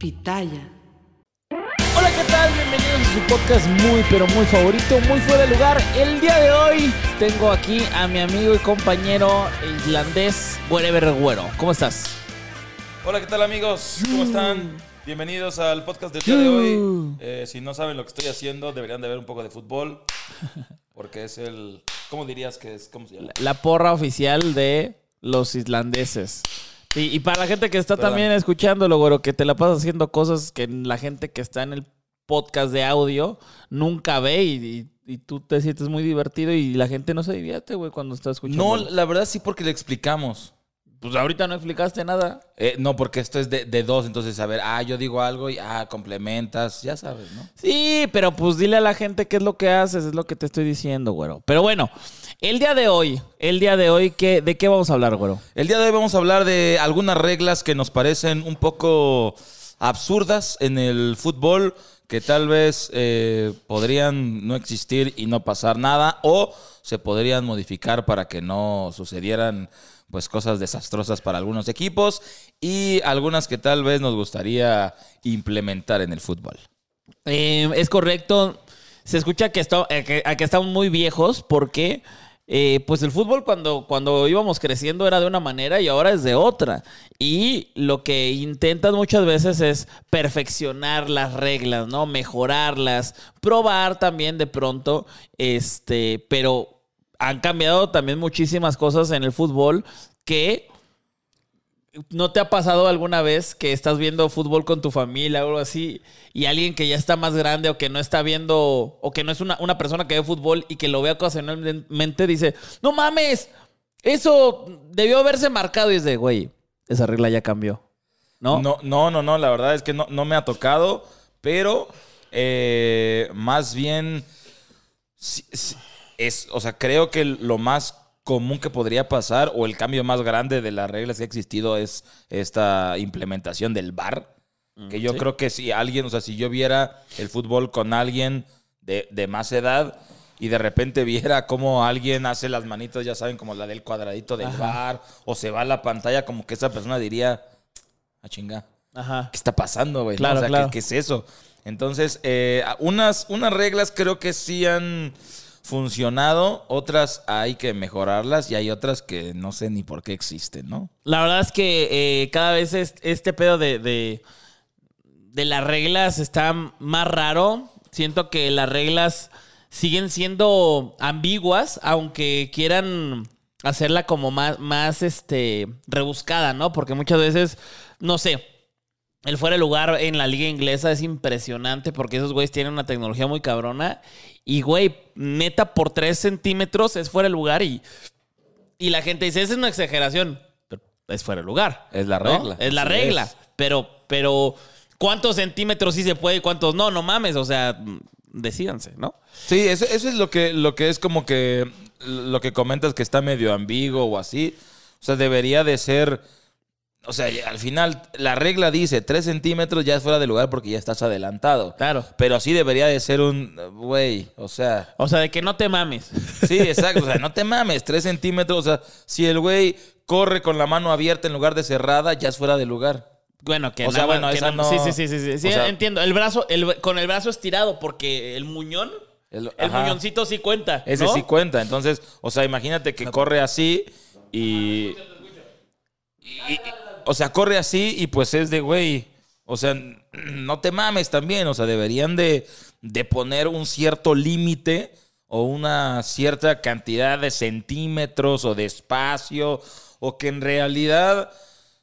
Pitaya. Hola, ¿qué tal? Bienvenidos a su podcast muy, pero muy favorito, muy fuera de lugar. El día de hoy tengo aquí a mi amigo y compañero islandés, Wherever Güero. ¿Cómo estás? Hola, ¿qué tal amigos? ¿Cómo están? Bienvenidos al podcast del día de hoy. Eh, si no saben lo que estoy haciendo, deberían de ver un poco de fútbol. Porque es el... ¿Cómo dirías que es? ¿Cómo se llama? La porra oficial de los islandeses. Y, y para la gente que está Perdón. también escuchándolo, güero, que te la pasas haciendo cosas que la gente que está en el podcast de audio nunca ve y, y- y tú te sientes muy divertido y la gente no se divierte, güey, cuando está escuchando. No, la verdad sí porque le explicamos. Pues ahorita no explicaste nada. Eh, no, porque esto es de, de dos, entonces a ver, ah, yo digo algo y ah, complementas, ya sabes, ¿no? Sí, pero pues dile a la gente qué es lo que haces, es lo que te estoy diciendo, güero. Pero bueno, el día de hoy, el día de hoy, ¿qué, ¿de qué vamos a hablar, güero? El día de hoy vamos a hablar de algunas reglas que nos parecen un poco absurdas en el fútbol, que tal vez eh, podrían no existir y no pasar nada, o se podrían modificar para que no sucedieran pues cosas desastrosas para algunos equipos y algunas que tal vez nos gustaría implementar en el fútbol. Eh, es correcto. Se escucha que, eh, que, que estamos muy viejos porque eh, pues el fútbol cuando, cuando íbamos creciendo era de una manera y ahora es de otra. Y lo que intentan muchas veces es perfeccionar las reglas, ¿no? Mejorarlas, probar también de pronto, este, pero han cambiado también muchísimas cosas en el fútbol que ¿No te ha pasado alguna vez que estás viendo fútbol con tu familia o algo así y alguien que ya está más grande o que no está viendo o que no es una, una persona que ve fútbol y que lo ve ocasionalmente dice, no mames, eso debió haberse marcado y es de, güey, esa regla ya cambió. ¿No? No, no, no, no, la verdad es que no, no me ha tocado, pero eh, más bien es, o sea, creo que lo más común que podría pasar o el cambio más grande de las reglas que ha existido es esta implementación del VAR. Que yo sí. creo que si alguien, o sea, si yo viera el fútbol con alguien de, de más edad y de repente viera cómo alguien hace las manitos, ya saben, como la del cuadradito del VAR, o se va a la pantalla, como que esa persona diría, a chinga, Ajá. ¿qué está pasando, güey? ¿No? Claro, o sea, ¿qué- claro. ¿qué, es eso? Entonces, eh, unas, unas reglas creo que sí han funcionado, otras hay que mejorarlas y hay otras que no sé ni por qué existen, ¿no? La verdad es que eh, cada vez es- este pedo de, de, de las reglas está más raro. Siento que las reglas siguen siendo ambiguas, aunque quieran hacerla como más, más este, rebuscada, ¿no? Porque muchas veces, no sé, el fuera de lugar en la liga inglesa es impresionante porque esos güeyes tienen una tecnología muy cabrona. Y, güey, neta, por 3 centímetros es fuera de lugar y, y la gente dice, esa es una exageración. Pero es fuera de lugar. Es la ¿no? regla. Es la regla. es. Pero, pero, ¿cuántos centímetros sí se puede y cuántos no? No mames, o sea, decídanse, ¿no? Sí, eso, eso es lo que, lo que es como que lo que comentas que está medio ambiguo o así. O sea, debería de ser. O sea, al final la regla dice 3 centímetros ya es fuera de lugar porque ya estás adelantado. Claro. Pero sí debería de ser un. Güey, o sea. O sea, de que no te mames. Sí, exacto. O sea, no te mames, 3 centímetros. O sea, si el güey corre con la mano abierta en lugar de cerrada, ya es fuera de lugar. Bueno, que O sea, nada bueno, que esa no- Sí, sí, sí, sí, sí. Sí, o sea- entiendo. El brazo, el, con el brazo estirado, porque el muñón, El- muñoncito sí cuenta. Ese ¿no? sí cuenta. Entonces, o sea, imagínate que corre así y. y- y- o sea, corre así y pues es de, güey, o sea, no te mames también, o sea, deberían de, de poner un cierto límite o una cierta cantidad de centímetros o de espacio, o que en realidad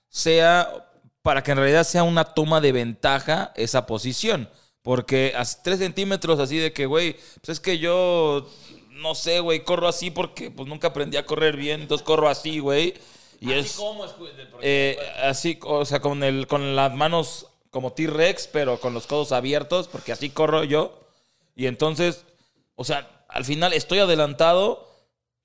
sea, para que en realidad sea una toma de ventaja esa posición. Porque a tres centímetros así de que, güey, pues es que yo, no sé, güey, corro así porque pues nunca aprendí a correr bien, entonces corro así, güey. Y es... ¿Cómo es? Eh, así, o sea, con, el, con las manos como T-Rex, pero con los codos abiertos, porque así corro yo. Y entonces, o sea, al final estoy adelantado,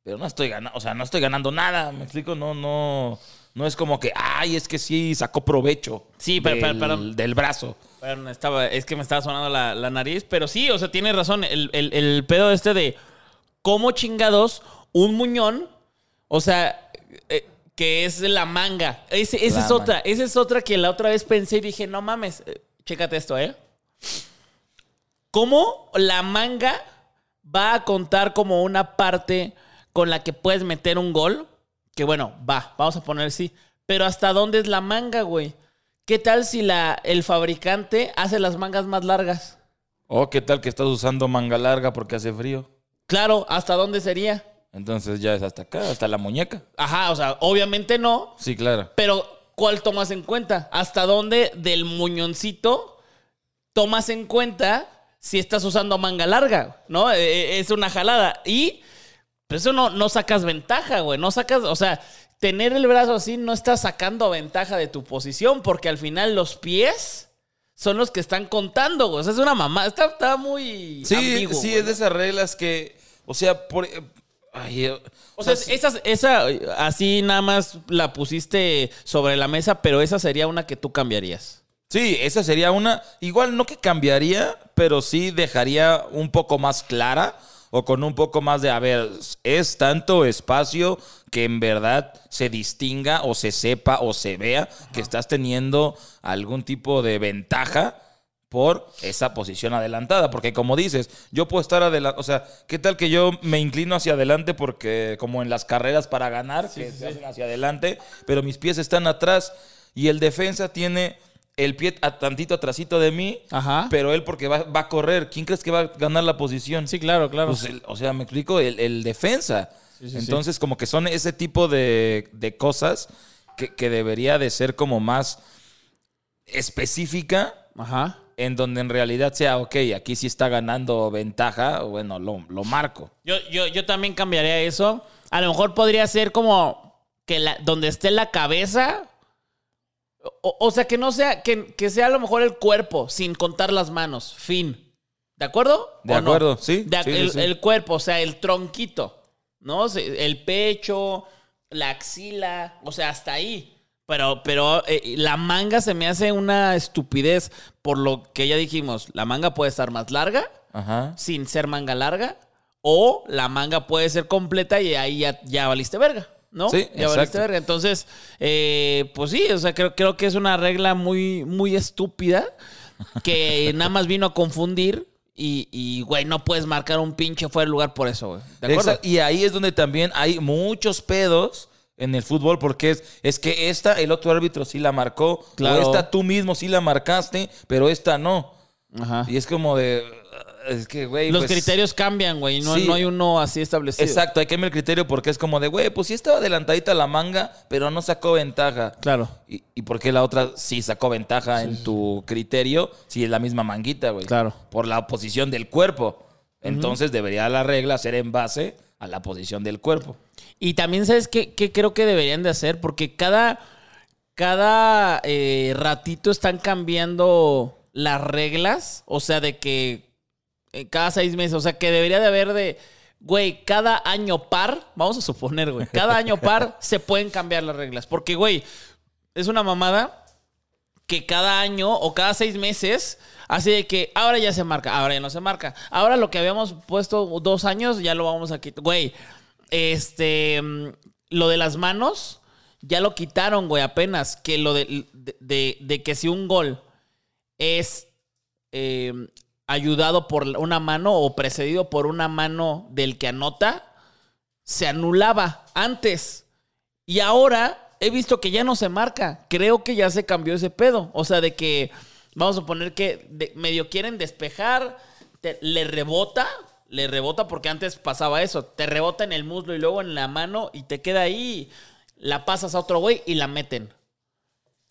pero no estoy ganando, o sea, no estoy ganando nada, me explico, no, no, no es como que, ay, es que sí sacó provecho Sí, pero- del, pero- pero- del brazo. Estaba, es que me estaba sonando la, la nariz, pero sí, o sea, tiene razón. El, el- el pedo este de cómo chingados un muñón, o sea, eh, que es la manga. Ese- esa La es otra, esa es otra que la otra vez pensé y dije, no mames, eh, chécate esto, ¿eh? ¿Cómo la manga va a contar como una parte con la que puedes meter un gol? Que bueno, va, vamos a poner sí. Pero ¿hasta dónde es la manga, güey? ¿Qué tal si la, el fabricante hace las mangas más largas? O qué tal que estás usando manga larga porque hace frío. Claro, ¿hasta dónde sería? Entonces ya es hasta acá, hasta la muñeca. Ajá, o sea, obviamente no, Sí, claro. pero ¿cuál tomas en cuenta? ¿Hasta dónde del muñoncito tomas en cuenta si estás usando manga larga? ¿No? Eh, eh, Es una jalada. Y pues eso no, no sacas ventaja, güey. No sacas, o sea, tener el brazo así no estás sacando ventaja de tu posición porque al final los pies son los que están contando, güey. O sea, es una mamá. Está, está muy Sí, ambiguo, sí, güey, es de esas reglas que, o sea, por... ay, O sea, esa así nada más la pusiste sobre la mesa, pero esa sería una que tú cambiarías. Sí, esa sería una, igual no que cambiaría, pero sí dejaría un poco más clara o con un poco más de, a ver, es tanto espacio que en verdad se distinga o se sepa o se vea que estás teniendo algún tipo de ventaja por esa posición adelantada. Porque como dices, yo puedo estar adelante, o sea, ¿qué tal que yo me inclino hacia adelante porque como en las carreras para ganar, que se hacen hacia adelante, pero mis pies están atrás y el defensa tiene el pie a tantito atrasito de mí, Ajá. pero él porque va, va a correr, ¿quién crees que va a ganar la posición? Sí, claro, claro. Pues el- o sea, me explico, el, el defensa. sí, sí. Entonces, como que son ese tipo de, de cosas que, que debería de ser como más específica, Ajá. En donde en realidad sea, ok, aquí sí está ganando ventaja, bueno, lo, lo marco. Yo, yo, yo también cambiaría eso. A lo mejor podría ser como que la, donde esté la cabeza. O, o sea, que no sea, que, que sea a lo mejor el cuerpo, sin contar las manos. Fin. ¿De acuerdo? De acuerdo, sí, De- sí, sí, el, sí. el cuerpo, o sea, el tronquito. ¿No? El pecho, la axila, o sea, hasta ahí. Pero, pero eh, la manga se me hace una estupidez por lo que ya dijimos. La manga puede estar más larga Ajá. sin ser manga larga. O la manga puede ser completa y ahí ya, ya valiste verga, ¿no? Sí, ya valiste verga. Entonces, eh, pues sí, o sea, creo, creo que es una regla muy, muy estúpida que nada más vino a confundir. Y, y, güey, no puedes marcar un pinche fuera de lugar por eso, güey. ¿De acuerdo? Exacto, Y ahí es donde también hay muchos pedos en el fútbol porque es, es que esta, el otro árbitro sí la marcó, Claro. o esta tú mismo sí la marcaste, pero esta no. Ajá. Y es como de, es que, güey, Los pues, criterios cambian, güey. No, sí. no hay uno así establecido. Exacto, hay que ver el criterio porque es como de, güey, pues sí estaba adelantadita la manga, pero no sacó ventaja. Claro. ¿Y, y por qué la otra sí sacó ventaja en tu criterio si es la misma manguita, güey? Claro. Por la posición del cuerpo. Entonces debería la regla ser en base a la posición del cuerpo. Y también, ¿sabes qué, qué creo que deberían de hacer? Porque cada, cada eh, ratito están cambiando las reglas. O sea, de que eh, cada seis meses, o sea, que debería de haber de, güey, cada año par, vamos a suponer, güey, cada año par se pueden cambiar las reglas. Porque, güey, es una mamada que cada año o cada seis meses, así de que ahora ya se marca, ahora ya no se marca. Ahora lo que habíamos puesto dos años, ya lo vamos a quitar. Güey, este, mm, lo de las manos, ya lo quitaron, güey, apenas. Que lo de, de, que si un gol es eh, ayudado por una mano o precedido por una mano del que anota, se anulaba antes. Y ahora he visto que ya no se marca. Creo que ya se cambió ese pedo. O sea, de que vamos a poner que de- medio quieren despejar, te- le rebota, le rebota porque antes pasaba eso. Te rebota en el muslo y luego en la mano y te queda ahí. La pasas a otro güey y la meten.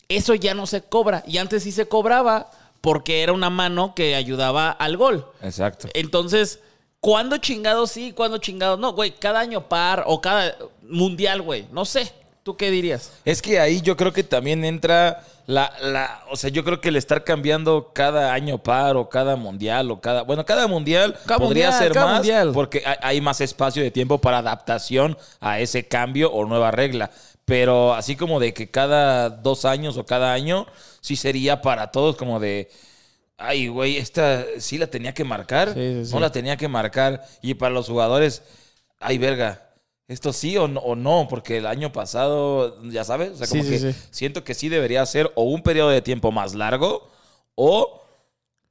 Eso ya no se cobra. Y antes sí se cobraba porque era una mano que ayudaba al gol. Exacto. Entonces, ¿cuándo chingados sí? ¿Cuándo chingados no? Güey, cada año par o cada mundial, güey. No sé. ¿Tú qué dirías? Es que ahí yo creo que también entra la, la, o sea, yo creo que el estar cambiando cada año par o cada mundial o cada, bueno, cada mundial Cada podría mundial, ser más mundial. porque hay, hay más espacio de tiempo para adaptación a ese cambio o nueva regla. Pero así como de que cada dos años o cada año, sí sería para todos como de, ay, güey, esta sí la tenía que marcar, Sí, sí, sí. no la tenía que marcar. Y para los jugadores, ay, verga, esto sí o no, o no, porque el año pasado, ya sabes, o sea, como Sí, que sí, sí. siento que sí debería ser o un periodo de tiempo más largo o...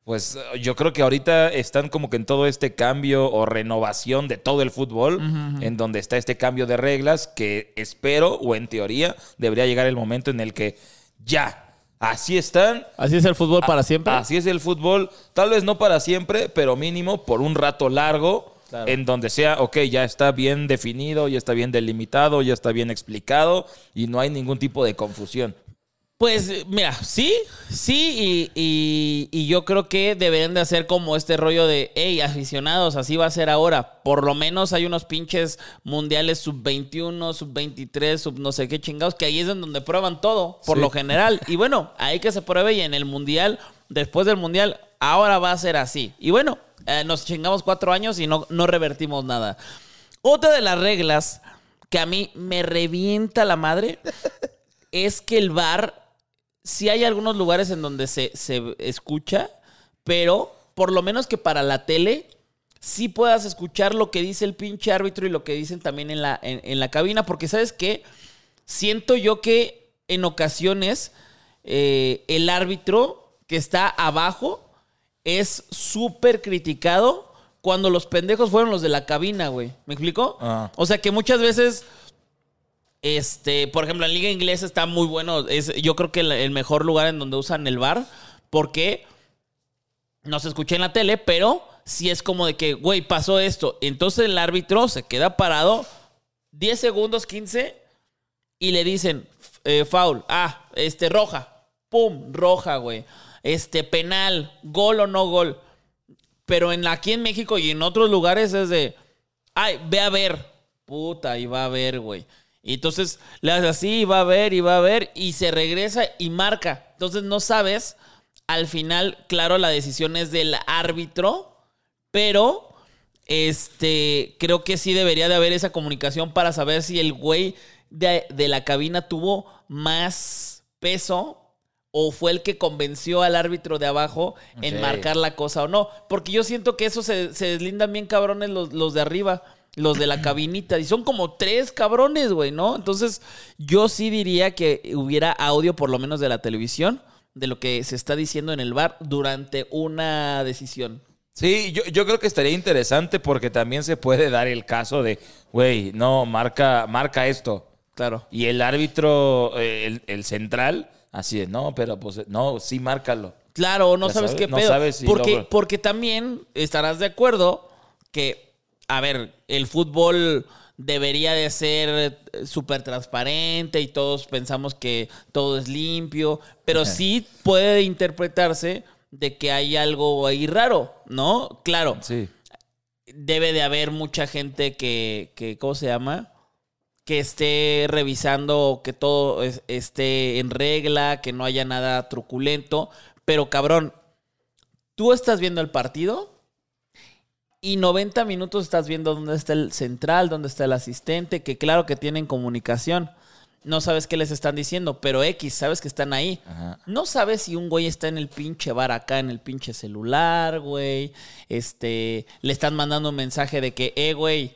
Pues yo creo que ahorita están como que en todo este cambio o renovación de todo el fútbol, en donde está este cambio de reglas que espero o en teoría debería llegar el momento en el que ya, así están, Así es el fútbol para siempre. Así es el fútbol, tal vez no para siempre, pero mínimo por un rato largo, Claro. en donde sea, ok, ya está bien definido, ya está bien delimitado, ya está bien explicado y no hay ningún tipo de confusión. Pues mira, sí, sí, y, y- y yo creo que deberían de hacer como este rollo de, hey, aficionados, así va a ser ahora. Por lo menos hay unos pinches mundiales sub-21, sub-23, sub no sé qué chingados, que ahí es en donde prueban todo, por Sí. lo general. Y bueno, ahí que se pruebe y en el mundial, después del mundial, ahora va a ser así. Y bueno, eh, nos chingamos cuatro años y no, no revertimos nada. Otra de las reglas que a mí me revienta la madre es que el bar, sí hay algunos lugares en donde se, se escucha, pero por lo menos que para la tele sí puedas escuchar lo que dice el pinche árbitro y lo que dicen también en la, en, en la cabina, porque sabes qué, siento yo que en ocasiones eh, el árbitro que está abajo es súper criticado cuando los pendejos fueron los de la cabina, güey. ¿Me explico? Ah. O sea que muchas veces este, por ejemplo, en Liga Inglesa está muy bueno. Es, yo creo que el, el mejor lugar en donde usan el bar. Porque no se escucha en la tele, pero sí es como de que, güey, pasó esto. Entonces el árbitro se queda parado 10 segundos, 15, y le dicen, eh, foul. Ah, este, roja. Pum, roja, güey. Este, penal, gol o no gol. Pero en, aquí en México y en otros lugares es de, ay, ve a ver. Puta, y va a ver, güey. Y entonces le hace así, y va a ver, y va a ver, y se regresa y marca. Entonces no sabes, al final, claro, la decisión es del árbitro, pero este, creo que sí debería de haber esa comunicación para saber si el güey de, de la cabina tuvo más peso o fue el que convenció al árbitro de abajo en marcar la cosa o no. Porque yo siento que eso se, se deslindan bien cabrones los, los de arriba, los de la cabinita. Y son como tres cabrones, güey, ¿no? Entonces yo sí diría que hubiera audio por lo menos de la televisión de lo que se está diciendo en el bar durante una decisión. Sí, yo, yo creo que estaría interesante porque también se puede dar el caso de, güey, no, marca, marca esto. Claro. Y el árbitro, eh, el, el central, así de, no, pero pues, no, sí, márcalo. Claro, no sabes sabes, qué no pedo. sabes si porque, porque también estarás de acuerdo que, a ver, el fútbol debería de ser eh, súper transparente y todos pensamos que todo es limpio, pero sí puede interpretarse de que hay algo ahí raro, ¿no? Claro, Sí. debe de haber mucha gente que, que ¿cómo se llama? Que esté revisando que todo es- esté en regla, que no haya nada truculento. Pero cabrón, tú estás viendo el partido y 90 minutos estás viendo dónde está el central, dónde está el asistente, que claro que tienen comunicación. No sabes qué les están diciendo, pero X, sabes que están ahí. Ajá. No sabes si un güey está en el pinche bar acá, en el pinche celular, güey. Este, le están mandando un mensaje de que, eh, güey,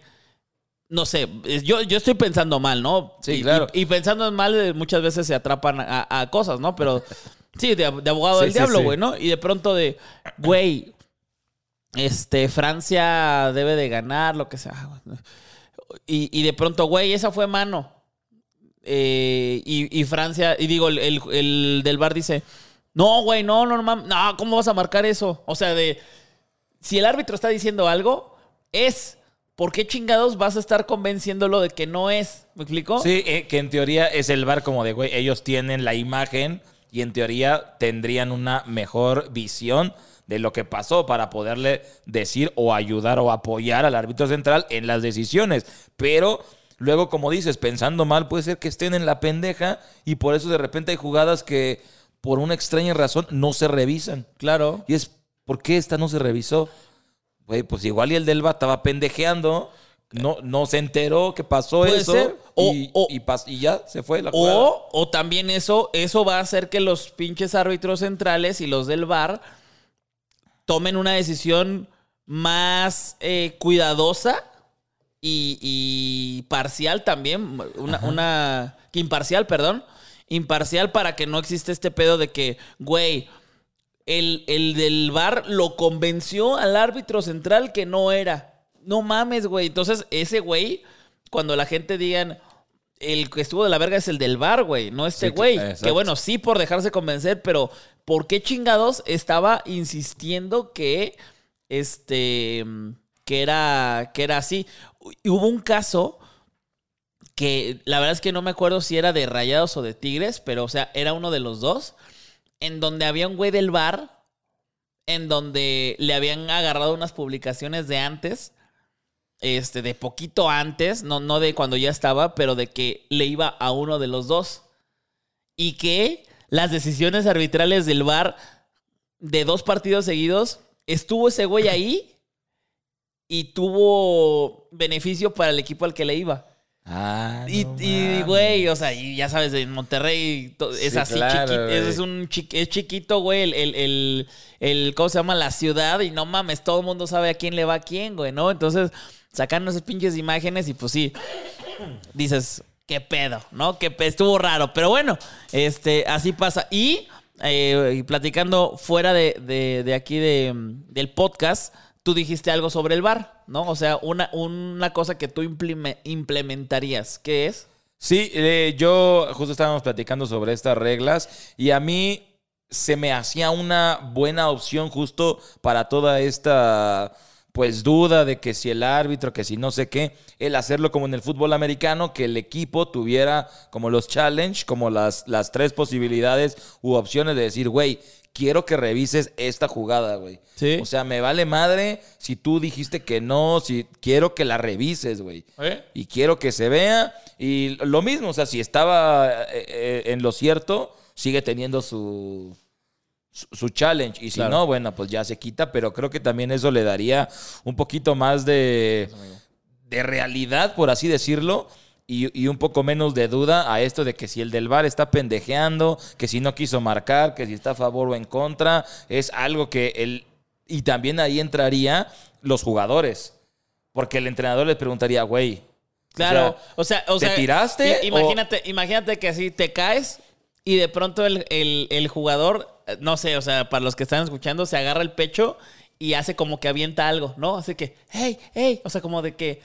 no sé, yo, yo estoy pensando mal, ¿no? Sí, Y- claro. Y, y pensando en mal, eh, muchas veces se atrapan a, a cosas, ¿no? Pero sí, de, de abogado Sí, del sí, diablo, sí. güey, ¿no? Y de pronto de, güey, este, Francia debe de ganar, lo que sea. Y, y de pronto, güey, esa fue mano. eh, y, y Francia, y digo, el, el- el del bar dice, no, güey, no, no, no, no, ¿cómo vas a marcar eso? O sea, de, si el árbitro está diciendo algo, es, ¿por qué chingados vas a estar convenciéndolo de que no es? ¿Me explico? Sí, eh, que en teoría es el bar como de, güey, ellos tienen la imagen y en teoría tendrían una mejor visión de lo que pasó para poderle decir o ayudar o apoyar al árbitro central en las decisiones. Pero luego, como dices, pensando mal, puede ser que estén en la pendeja y por eso de repente hay jugadas que por una extraña razón no se revisan. Claro. Y es, ¿por qué esta no se revisó? Güey, pues igual y el Delva estaba pendejeando, no, no se enteró que pasó eso ser. O- y, o- y pas- y ya se fue la. O, o también eso, eso va a hacer que los pinches árbitros centrales y los del VAR tomen una decisión más eh, cuidadosa y, y parcial también. Una, una. Imparcial, perdón. Imparcial para que no exista este pedo de que, güey, el, el del VAR lo convenció al árbitro central que no era. No mames, güey. Entonces, ese güey, cuando la gente digan, el que estuvo de la verga es el del bar, güey, no este Sí, que- güey. exacto. que bueno, sí por dejarse convencer, pero ¿por qué chingados estaba insistiendo que este que era que era así? Hubo un caso que la verdad es que no me acuerdo si era de Rayados o de Tigres, pero o sea, era uno de los dos en donde había un güey del bar en donde le habían agarrado unas publicaciones de antes este, de poquito antes, no, no de cuando ya estaba, pero de que le iba a uno de los dos. Y que las decisiones arbitrales del VAR de dos partidos seguidos, estuvo ese güey ahí y tuvo beneficio para el equipo al que le iba. Ah, Y, no y, mames. güey, o sea, y ya sabes, en Monterrey es Sí, así claro, chiquito. Es, un chi- es chiquito, güey, el, el, el, el- ¿cómo se llama? La ciudad. Y no mames, todo el mundo sabe a quién le va a quién, güey, ¿no? Entonces, sacan esas pinches imágenes y pues sí, dices, qué pedo, ¿no? Que estuvo raro. Pero bueno, este, así pasa. Y, eh, y platicando fuera de, de- de aquí de, del podcast, tú dijiste algo sobre el bar, ¿no? O sea, una, una cosa que tú implementarías. ¿Qué es? Sí, eh, yo justo estábamos platicando sobre estas reglas y a mí se me hacía una buena opción justo para toda esta pues duda de que si el árbitro, que si no sé qué, el hacerlo como en el fútbol americano, que el equipo tuviera como los challenge, como las, las tres posibilidades u opciones de decir, güey, quiero que revises esta jugada, güey. Sí. O sea, me vale madre si tú dijiste que no, si quiero que la revises, güey. Y quiero que se vea. Y lo mismo, o sea, si estaba eh, eh, en lo cierto, sigue teniendo su, su, su challenge. Y si Claro. no, bueno, pues ya se quita. Pero creo que también eso le daría un poquito más de, de realidad, por así decirlo. Y, y un poco menos de duda a esto de que si el del bar está pendejeando, que si no quiso marcar, que si está a favor o en contra, es algo que el... Y también ahí entraría los jugadores. Porque el entrenador les preguntaría, güey, Claro, o sea, o ¿te sea, tiraste i- o- Imagínate, imagínate que así te caes y de pronto el, el- el jugador, eh, no sé, o sea, para los que están escuchando, se agarra el pecho y hace como que avienta algo, ¿no? Hace que, hey, hey, o sea, como de que,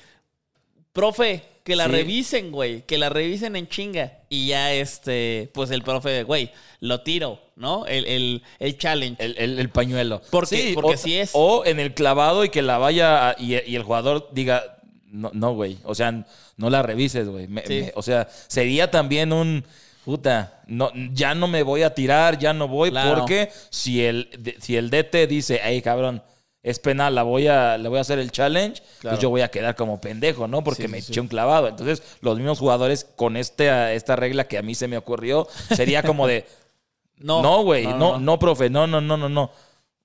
profe, que la Sí. revisen, güey, que la revisen en chinga. Y ya este, pues el profe, güey, lo tiro, ¿no? El, el, el challenge. El, el- el pañuelo. Porque- porque o, sí es. O en el clavado y que la vaya a- y, y el jugador diga, no, no, güey. O sea, no la revises, güey. Sí. o sea, sería también un. Puta, no, ya no me voy a tirar, ya no voy, Claro. porque si el, si el DT dice, hey, cabrón, es penal, la voy a, le voy a hacer el challenge, Claro. pues yo voy a quedar como pendejo, ¿no? Porque Sí, me sí, eché un clavado. Entonces, los mismos jugadores, con este, esta regla que a mí se me ocurrió, sería como de, No, no, güey, no, no, profe, no, no, no, no, no.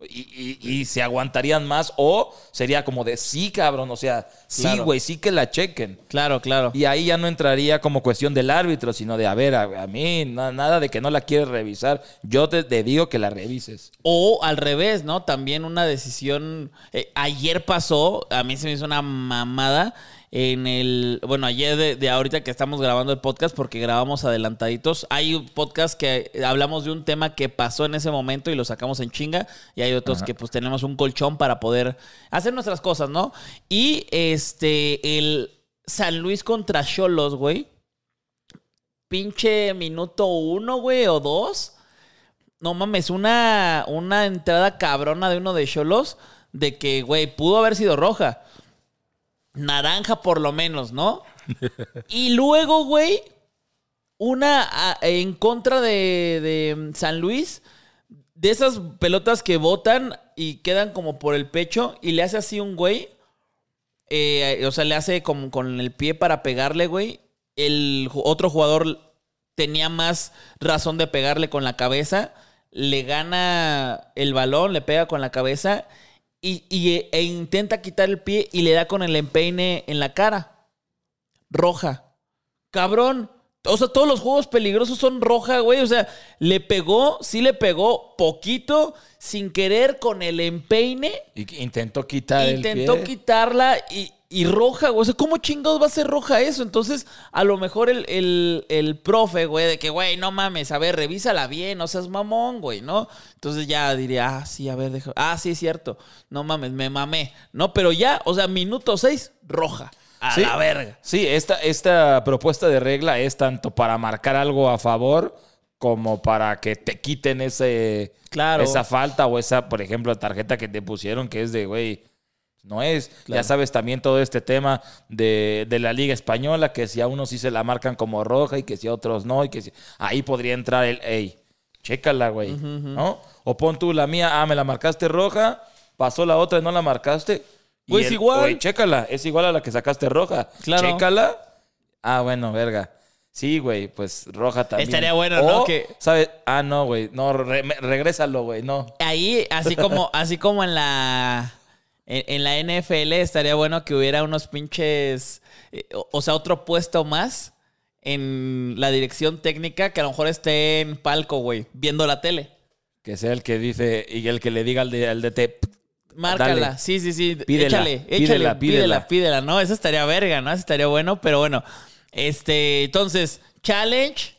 Y, y- y se aguantarían más o sería como de sí, cabrón, o sea, sí, güey, sí que la chequen. Claro, claro. Y ahí ya no entraría como cuestión del árbitro, sino de, a ver, a, a mí na- nada de que no la quieres revisar. Yo te, te digo que la revises. O al revés, ¿no? También una decisión. eh, ayer pasó, a mí se me hizo una mamada en el. Bueno, ayer de, de ahorita que estamos grabando el podcast, porque grabamos adelantaditos. Hay un podcast que hablamos de un tema que pasó en ese momento y lo sacamos en chinga. Y hay otros que pues tenemos un colchón para poder hacer nuestras cosas, ¿no? Y este, el San Luis contra Cholos, güey pinche minuto uno, güey, o dos. No mames, una, una entrada cabrona de uno de Cholos de que, güey, pudo haber sido roja. Naranja por lo menos, ¿no? y luego, güey, una en contra de, San Luis, de esas pelotas que botan y quedan como por el pecho y le hace así un güey. eh, o sea, le hace como con el pie para pegarle, güey. El otro jugador tenía más razón de pegarle con la cabeza. Le gana el balón, le pega con la cabeza y, y- e intenta quitar el pie y le da con el empeine en la cara. Roja. Cabrón. O sea, todos los juegos peligrosos son roja, güey. O sea, le pegó, sí le pegó poquito, sin querer, con el empeine. Y intentó quitar Intentó el pie. quitarla y, y roja, güey. O sea, ¿cómo chingados va a ser roja eso? Entonces, a lo mejor el, el, el profe, güey, de que, güey, no mames, a ver, revísala bien, no seas mamón, güey, ¿no? Entonces ya diría, ah, sí, a ver, deja. Ah, sí, es cierto. No mames, me mamé. No, pero ya, o sea, minuto seis, roja. A Sí. la verga. Sí, esta, esta propuesta de regla es tanto para marcar algo a favor como para que te quiten ese, Claro. esa falta o esa, por ejemplo, tarjeta que te pusieron que es de, güey, no es. Claro. Ya sabes también todo este tema de, de la Liga Española, que si a unos sí se la marcan como roja y que si a otros no, y que si... ahí podría entrar el, hey, chécala, güey, ¿no? O pon tú la mía, ah, me la marcaste roja, pasó la otra y no la marcaste. Güey, es igual. güey, chécala, es igual a la que sacaste roja. Claro. Chécala. Ah, bueno, verga. Sí, güey, pues roja también. Estaría bueno, ¿no? Que- ¿sabes? Ah, no, güey. No, re- regrésalo, güey, no. Ahí, así como, así como en la. En, en la NFL estaría bueno que hubiera unos pinches. eh, o, o sea, otro puesto más en la dirección técnica que a lo mejor esté en palco, güey, viendo la tele. Que sea el que dice y el que le diga al de, al DT. Márcala, Dale. sí, sí, sí. Pídela, échale, échale, pídela, pídela, pídela. pídela, ¿no? Eso estaría verga, ¿no? Eso estaría bueno, pero bueno. Este, entonces, challenge,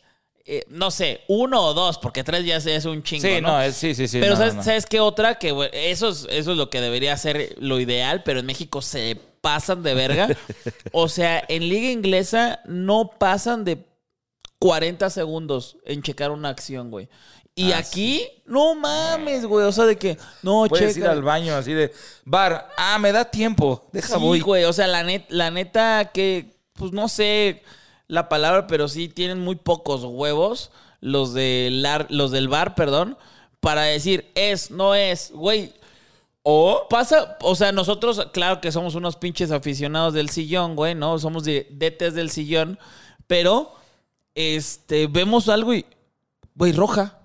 eh, no sé, uno o dos, porque tres ya es un chingo, Sí, ¿no? no, es, sí, sí, sí. pero no, ¿sabes, no. ¿sabes qué otra? Que eso es, eso es lo que debería ser lo ideal, pero en México se pasan de verga. o sea, en liga inglesa no pasan de 40 segundos en checar una acción, güey. Y Ah, aquí, no mames, güey. O sea, de que, no, Puedes checa. ir al baño así de, bar, ah, me da tiempo, deja Sí, voy. güey. O sea, la, net, la neta que, pues no sé la palabra, pero sí tienen muy pocos huevos los, del ar- los del bar, perdón, para decir es, no es, güey. O, Pasa, o sea, nosotros, claro que somos unos pinches aficionados del sillón, güey, ¿no? Somos de detes del sillón, pero, este, vemos algo y, güey, roja,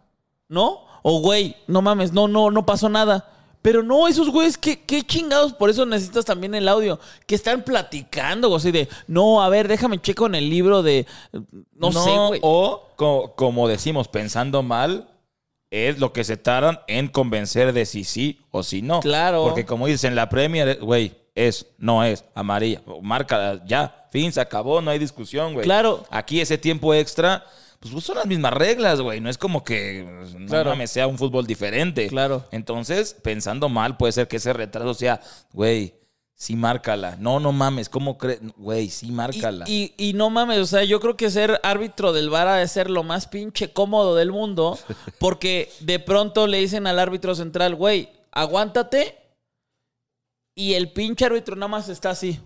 ¿no? O, güey, no mames, no, no, no pasó nada. Pero no, esos güeyes, ¿qué, qué chingados? Por eso necesitas también el audio. Que están platicando, güey, así de, no, a ver, déjame checo en el libro de, no, sé, güey. O, co- como decimos, pensando mal, es lo que se tardan en convencer de si sí o si no. Claro. Porque como dices, en la Premier, güey, es, no es, amarilla. Marca, ya, fin, se acabó, no hay discusión, güey. Claro. Aquí ese tiempo extra, pues son las mismas reglas, güey. No es como que pues, no Claro. mames, sea un fútbol diferente. Claro. Entonces, pensando mal, puede ser que ese retraso sea, güey, sí márcala. No, no mames, ¿cómo crees? Güey, sí márcala. Y, y, y no mames, o sea, yo creo que ser árbitro del VAR ha de ser lo más pinche cómodo del mundo, porque de pronto le dicen al árbitro central, güey, aguántate, y el pinche árbitro nada más está así,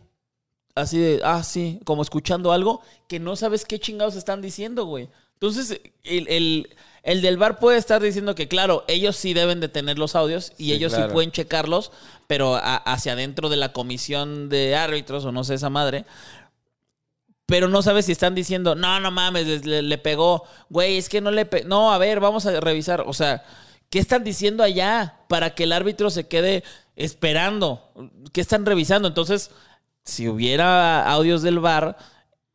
así de, ah, sí, como escuchando algo que no sabes qué chingados están diciendo, güey. Entonces, el, el, el del VAR puede estar diciendo que, claro, ellos sí deben de tener los audios y Sí, ellos claro. sí pueden checarlos, pero a- hacia adentro de la comisión de árbitros o no sé esa madre. Pero no sabes si están diciendo, no, no mames, le, pegó. Güey, es que no le pegó. No, a ver, vamos a revisar. O sea, ¿qué están diciendo allá para que el árbitro se quede esperando? ¿Qué están revisando? Entonces, si hubiera audios del VAR,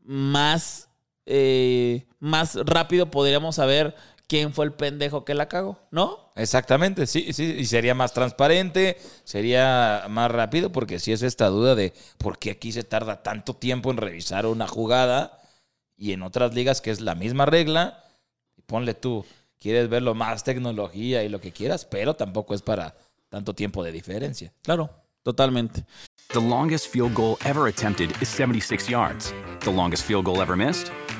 más, eh, más rápido podríamos saber quién fue el pendejo que la cagó, ¿no? Exactamente, sí, sí, y sería más transparente, sería más rápido, porque si es esta duda de por qué aquí se tarda tanto tiempo en revisar una jugada y en otras ligas que es la misma regla, y ponle tú, quieres verlo más tecnología y lo que quieras, pero tampoco es para tanto tiempo de diferencia. Claro, totalmente. The longest field goal ever attempted is 76 yards. The longest field goal ever missed?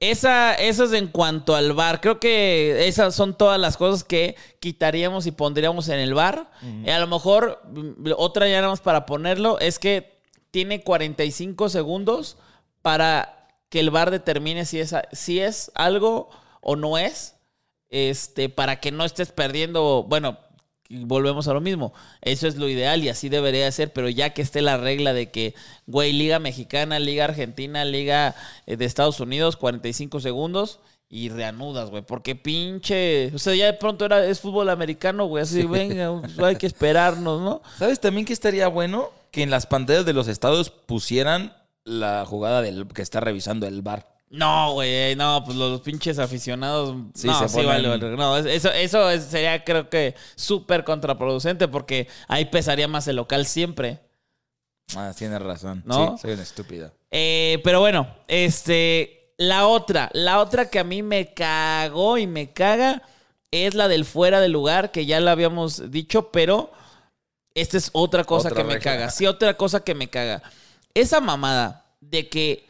esa, eso es en cuanto al bar. Creo que esas son todas las cosas que quitaríamos y pondríamos en el bar. Y a lo mejor, mm, otra ya nada más para ponerlo, es que tiene 45 segundos para que el bar determine si es, si es algo o no es. Este, para que no estés perdiendo. Bueno, volvemos a lo mismo. Eso es lo ideal y así debería ser, pero ya que esté la regla de que, güey, Liga Mexicana, Liga Argentina, Liga eh, de Estados Unidos, 45 segundos y reanudas, güey, porque pinche, o sea, ya de pronto era, es fútbol americano, güey, así, venga, hay que esperarnos, ¿no? ¿Sabes también que estaría bueno? Que en las pantallas de los estados pusieran la jugada del que está revisando el bar. No, güey, no, pues los pinches aficionados. Sí, no, se sí, ponen- vale, vale. No, eso, eso es- sería, creo que, súper contraproducente porque ahí pesaría más el local siempre. Ah, tienes razón. ¿No? Sí, soy una estúpida. Eh, pero bueno, este. La otra, la otra que a mí me cagó y me caga es la del fuera de lugar, que ya la habíamos dicho, pero esta es otra cosa Otra que me caga. Sí, otra cosa que me caga. Esa mamada de que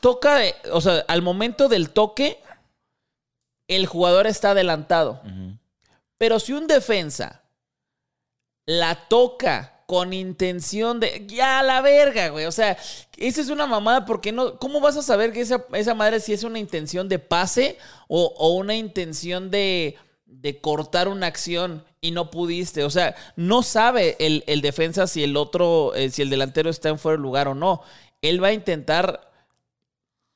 toca, de- o sea, al momento del toque, el jugador está adelantado. Pero si un defensa la toca con intención de. Ya, la verga, güey. O sea, esa es una mamada porque no. ¿Cómo vas a saber que esa, esa madre si es una intención de pase o, o una intención de, de cortar una acción y no pudiste? O sea, no sabe el, el defensa si el otro, eh, si el delantero está en fuera de lugar o no. Él va a intentar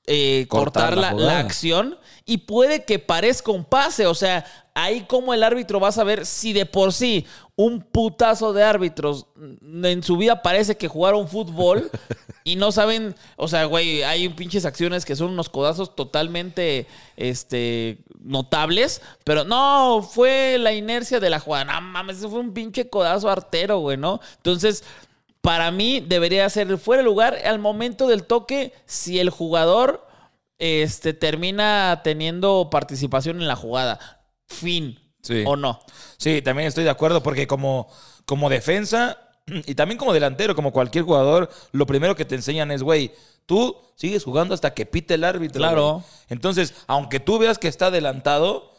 eh, Cortar cortar, la la, la jugada. acción y puede que parezca un pase. O sea, ahí como el árbitro va a saber si de por sí un putazo de árbitros en su vida parece que jugaron fútbol y no saben, o sea, güey, hay pinches acciones que son unos codazos totalmente este notables, pero no, fue la inercia de la jugada. No mames, fue un pinche codazo artero, güey, ¿no? Entonces, para mí debería ser fuera de lugar al momento del toque si el jugador este, termina teniendo participación en la jugada. Fin. Sí. ¿O no? Sí, también estoy de acuerdo porque como, como defensa y también como delantero, como cualquier jugador, lo primero que te enseñan es, güey, tú sigues jugando hasta que pite el árbitro. Claro. Entonces, aunque tú veas que está adelantado,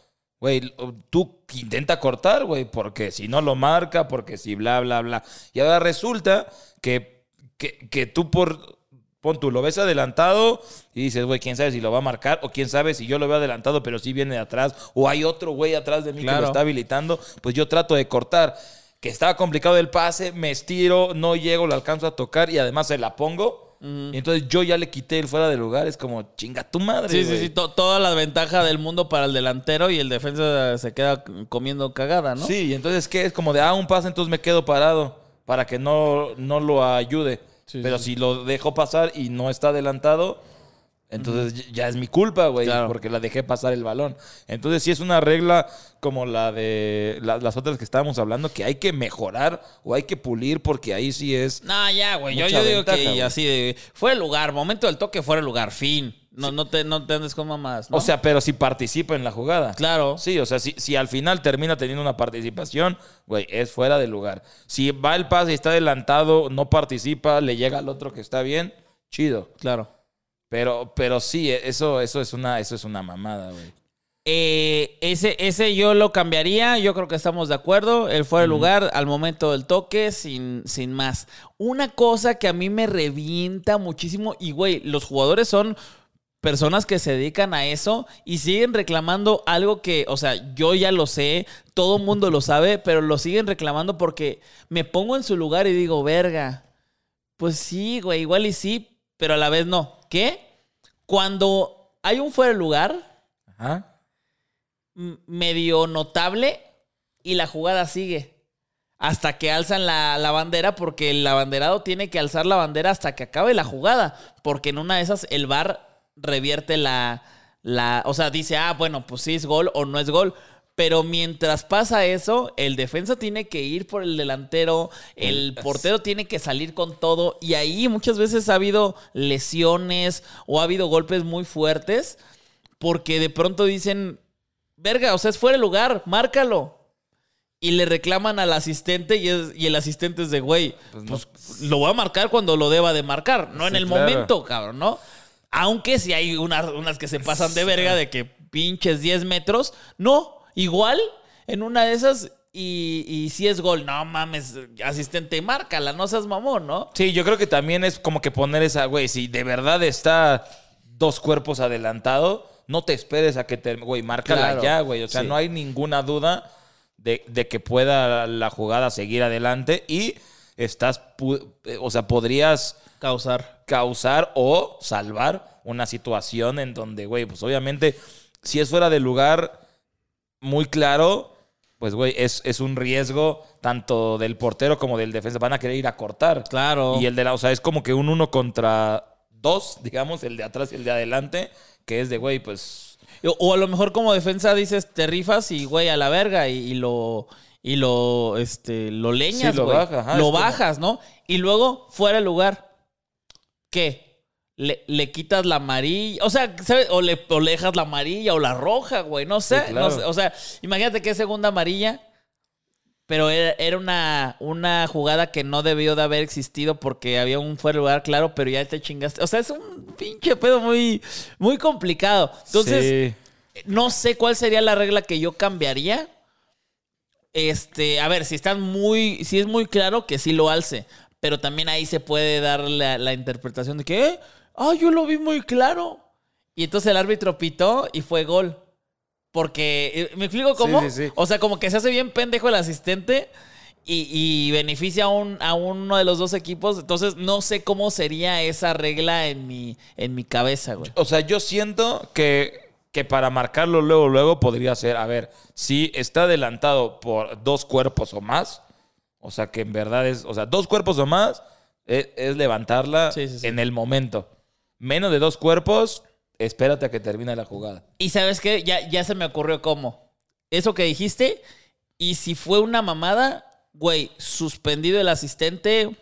güey, tú intenta cortar, güey, porque si no lo marca, porque si bla, bla, bla. Y ahora resulta que, que, que tú por... Pon tú, lo ves adelantado y dices, güey, quién sabe si lo va a marcar o quién sabe si yo lo veo adelantado pero sí viene de atrás o hay otro güey atrás de mí que lo está habilitando, pues yo trato de cortar. Que estaba complicado el pase, me estiro, no llego, lo alcanzo a tocar y además se la pongo. Y entonces yo ya le quité el fuera de lugar. Es como, chinga tu madre. Sí, sí, güey". sí. to- toda la ventaja del mundo para el delantero y el defensa se queda comiendo cagada, ¿no? Sí, y entonces, ¿qué? Es como de, ah, un pase, entonces me quedo parado para que no, no lo ayude. Sí, Pero sí. si lo dejo pasar y no está adelantado, entonces ya es mi culpa, güey, Claro. porque la dejé pasar el balón. Entonces, sí es una regla como la de la- las otras que estábamos hablando, que hay que mejorar o hay que pulir, porque ahí sí es. No, ya, güey. Yo, yo digo ventaja, que así de. Fuera el lugar, momento del toque, fuera el lugar, fin. No, no, te, no te andes con mamás. ¿no? O sea, pero si participa en la jugada. claro. Sí, o sea, si, si al final termina teniendo una participación, güey, es fuera de lugar. Si va el pase y está adelantado, no participa, le llega al otro que está bien, chido. Claro. Pero, pero sí, eso, eso es una, eso es una mamada, güey. Eh, ese, ese yo lo cambiaría, yo creo que estamos de acuerdo. El fuera de lugar al momento del toque, sin, sin más. Una cosa que a mí me revienta muchísimo, y güey, los jugadores son personas que se dedican a eso y siguen reclamando algo que, o sea, yo ya lo sé, todo el mundo lo sabe, pero lo siguen reclamando porque me pongo en su lugar y digo, verga, pues sí, güey, igual y sí, pero a la vez no. ¿Qué? Cuando hay un fuera de lugar, Ajá. medio notable y la jugada sigue. Hasta que alzan la, la bandera, porque el abanderado tiene que alzar la bandera hasta que acabe la jugada. Porque en una de esas el VAR revierte la, la, o sea, dice, ah, bueno, pues sí es gol o no es gol. Pero mientras pasa eso, el defensa tiene que ir por el delantero, el portero tiene que salir con todo. Y ahí muchas veces ha habido lesiones o ha habido golpes muy fuertes porque de pronto dicen, verga, o sea, es fuera de lugar, márcalo. Y le reclaman al asistente y, es- y el asistente es de, güey, Pues pues, lo voy a marcar cuando lo deba de marcar, no en el claro. momento, cabrón, ¿no? Aunque si hay unas, unas que se pasan de verga de que pinches 10 metros. No, igual en una de esas y, y si es gol, no mames, asistente, márcala, no seas mamón, ¿no? Sí, yo creo que también es como que poner esa, güey, si de verdad está dos cuerpos adelantado, no te esperes a que te, güey, márcala Claro, ya, güey. O sea, sí. no hay ninguna duda de, de que pueda la jugada seguir adelante y estás, pu- eh, o sea, podrías Causar. causar o salvar una situación en donde, güey, pues obviamente, si es fuera de lugar muy claro, pues, güey, es, es un riesgo tanto del portero como del defensa. Van a querer ir a cortar. Claro. Y el de la, o sea, es como que un uno contra dos, digamos, el de atrás y el de adelante, que es de, güey, pues... O, a lo mejor como defensa dices, te rifas y güey a la verga y, y lo y lo este lo leñas, Sí, lo güey. baja, ajá, lo como- bajas, ¿no? Y luego fuera de lugar. ¿Qué? Le, le quitas la amarilla, o sea, ¿sabes? O le, o le dejas la amarilla o la roja, güey, no sé, Sí, claro. no sé. O sea, imagínate que es segunda amarilla, pero era, era una, una jugada que no debió de haber existido porque había un fuera de lugar, claro, pero ya te chingaste. O sea, es un pinche pedo muy, muy complicado. Entonces, sí. no sé cuál sería la regla que yo cambiaría. Este, a ver, si están muy, si es muy claro que sí lo alce, pero también ahí se puede dar la, la interpretación de que, "Eh, ah, yo lo vi muy claro. Y entonces el árbitro pitó y fue gol. Porque, eh, ¿me explico cómo? sí, sí. O sea, como que se hace bien pendejo el asistente y, y beneficia a, un, a uno de los dos equipos. Entonces, no sé cómo sería esa regla en mi, en mi cabeza, güey. O sea, yo siento que, que para marcarlo luego, luego podría ser, a ver, si está adelantado por dos cuerpos o más, o sea, que en verdad es, o sea, dos cuerpos o más es, es levantarla en el momento. Menos de dos cuerpos, espérate a que termine la jugada. Y sabes qué, ya, ya se me ocurrió cómo. Eso que dijiste, y si fue una mamada, güey, suspendido el asistente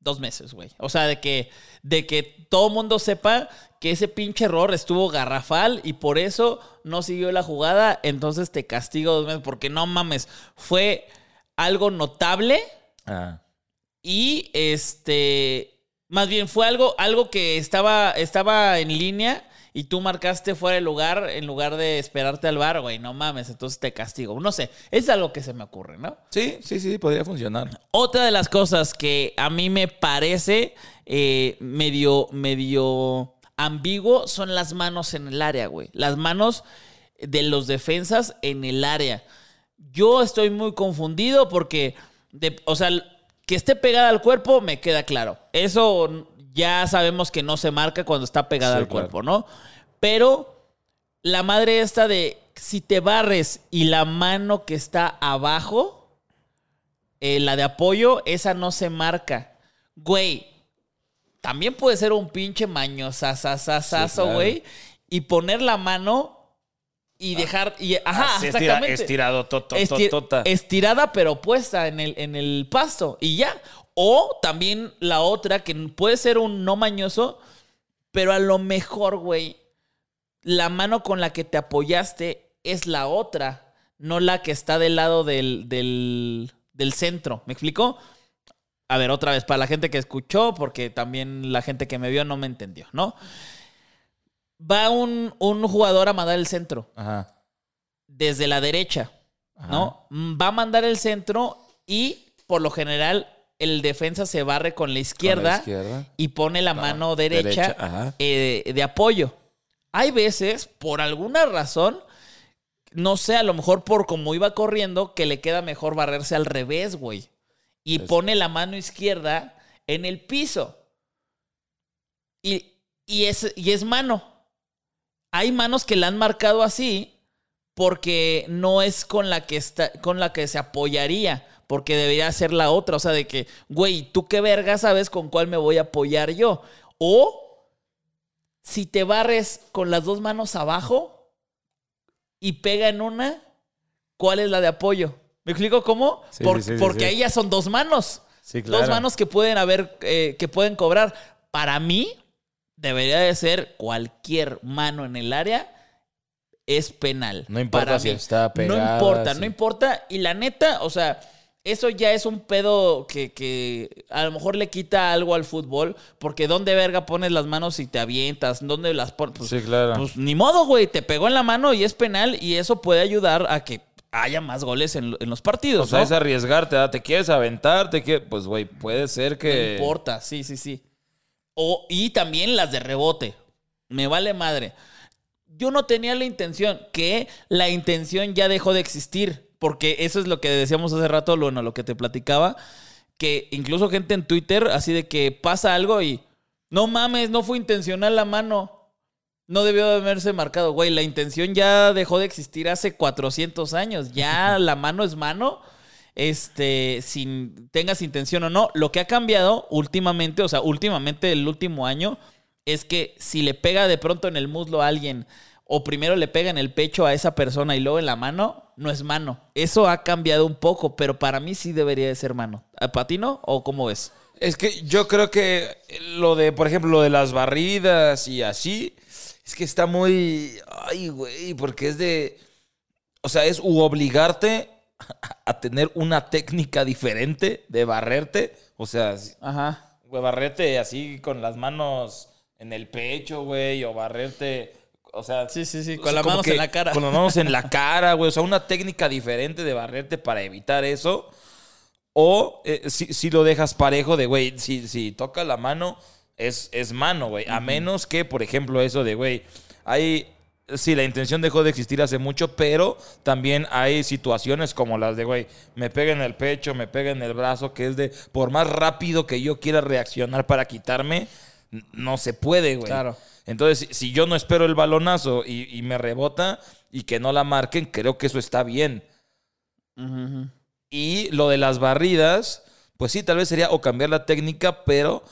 dos meses, güey. O sea, de que, de que todo mundo sepa que ese pinche error estuvo garrafal y por eso no siguió la jugada, entonces te castigo dos meses, porque no mames, fue algo notable Ah. y este, más bien fue algo, algo que estaba, estaba en línea y tú marcaste fuera de lugar en lugar de esperarte al bar, güey, no mames, entonces te castigo. No sé, es algo que se me ocurre, ¿no? Sí, sí, sí, podría funcionar. Otra de las cosas que a mí me parece eh, medio, medio ambiguo son las manos en el área, güey. Las manos de los defensas en el área. Yo estoy muy confundido porque, de- o sea, que esté pegada al cuerpo me queda claro. Eso ya sabemos que no se marca cuando está pegada Sí, al claro. cuerpo, ¿no? Pero la madre esta de si te barres y la mano que está abajo, eh, la de apoyo, esa no se marca. Güey, también puede ser un pinche mañosasasasazo, Sí, claro. güey. Y poner la mano y dejar. Y, ajá, Así exactamente. estirado, to- to- Esti- to- tota. estirada, pero puesta en el, en el pasto. Y ya. O también la otra, que puede ser un no mañoso, pero a lo mejor, güey, la mano con la que te apoyaste es la otra, no la que está del lado del, del, del centro. ¿Me explico? A ver, otra vez, para la gente que escuchó, porque también la gente que me vio no me entendió, ¿no? Va un, un jugador a mandar el centro Ajá. desde la derecha, Ajá. ¿no? Mm, Va a mandar el centro y por lo general el defensa se barre con la izquierda, izquierda. y pone la No, mano derecha, eh, de apoyo. Hay veces, por alguna razón, no sé, a lo mejor por cómo iba corriendo, que le queda mejor barrerse al revés, güey. Y pone la mano izquierda en el piso. Y, y es, y es mano. Hay manos que la han marcado así porque no es con la que está, con la que se apoyaría, porque debería ser la otra, o sea, de que, güey, tú qué verga sabes con cuál me voy a apoyar yo. O si te barres con las dos manos abajo y pega en una, ¿cuál es la de apoyo? ¿Me explico cómo? Sí, Por- sí, sí, sí, porque ahí ya son dos manos. Sí, Dos manos que pueden haber, eh, que pueden cobrar. Para mí, debería de ser cualquier mano en el área es penal. No importa Para si mí. está pegada, No importa, sí. no importa. Y la neta, o sea, eso ya es un pedo que, que a lo mejor le quita algo al fútbol. Porque ¿dónde verga pones las manos y te avientas? ¿Dónde las pones? Pues, Sí, claro. pues ni modo, güey. Te pegó en la mano y es penal. Y eso puede ayudar a que haya más goles en, en los partidos. o sea, ¿no? es arriesgarte. ¿te quieres aventar? ¿Te quieres? Pues, güey, puede ser que... No importa, sí, sí, sí. O, y también las de rebote. Me vale madre. Yo no tenía la intención, que la intención ya dejó de existir. Porque eso es lo que decíamos hace rato, bueno, lo que te platicaba. Que incluso gente en Twitter, así de que pasa algo y. No mames, no fue intencional la mano. No debió de haberse marcado. Güey, la intención ya dejó de existir hace 400 años. Ya la mano es mano este, sin tengas intención o no. Lo que ha cambiado últimamente, o sea, últimamente el último año, es que si le pega de pronto en el muslo a alguien, o primero le pega en el pecho a esa persona y luego en la mano, no es mano. Eso ha cambiado un poco, pero para mí sí debería de ser mano. ¿A ti no? ¿O cómo ves? Es que yo creo que lo de, por ejemplo, lo de las barridas y así, es que está muy. Ay, güey, porque es de. O sea, es u obligarte a tener una técnica diferente de barrerte. O sea, Ajá. güey, barrerte así con las manos en el pecho, güey, o barrerte. O sea, Sí, sí, sí, o con sea, las manos en la cara. Con las manos en la cara, güey. O sea, una técnica diferente de barrerte para evitar eso. O eh, si, si lo dejas parejo de, güey, si, si toca la mano, es, es mano, güey. A menos que, por ejemplo, eso de, güey, hay... Sí, la intención dejó de existir hace mucho, pero también hay situaciones como las de, güey, me pega en el pecho, me pega en el brazo, que es de, por más rápido que yo quiera reaccionar para quitarme, no se puede, güey. Claro. Entonces, si- yo no espero el balonazo y, y me rebota y que no la marquen, creo que eso está bien. Y lo de las barridas, pues sí, tal vez sería o cambiar la técnica, pero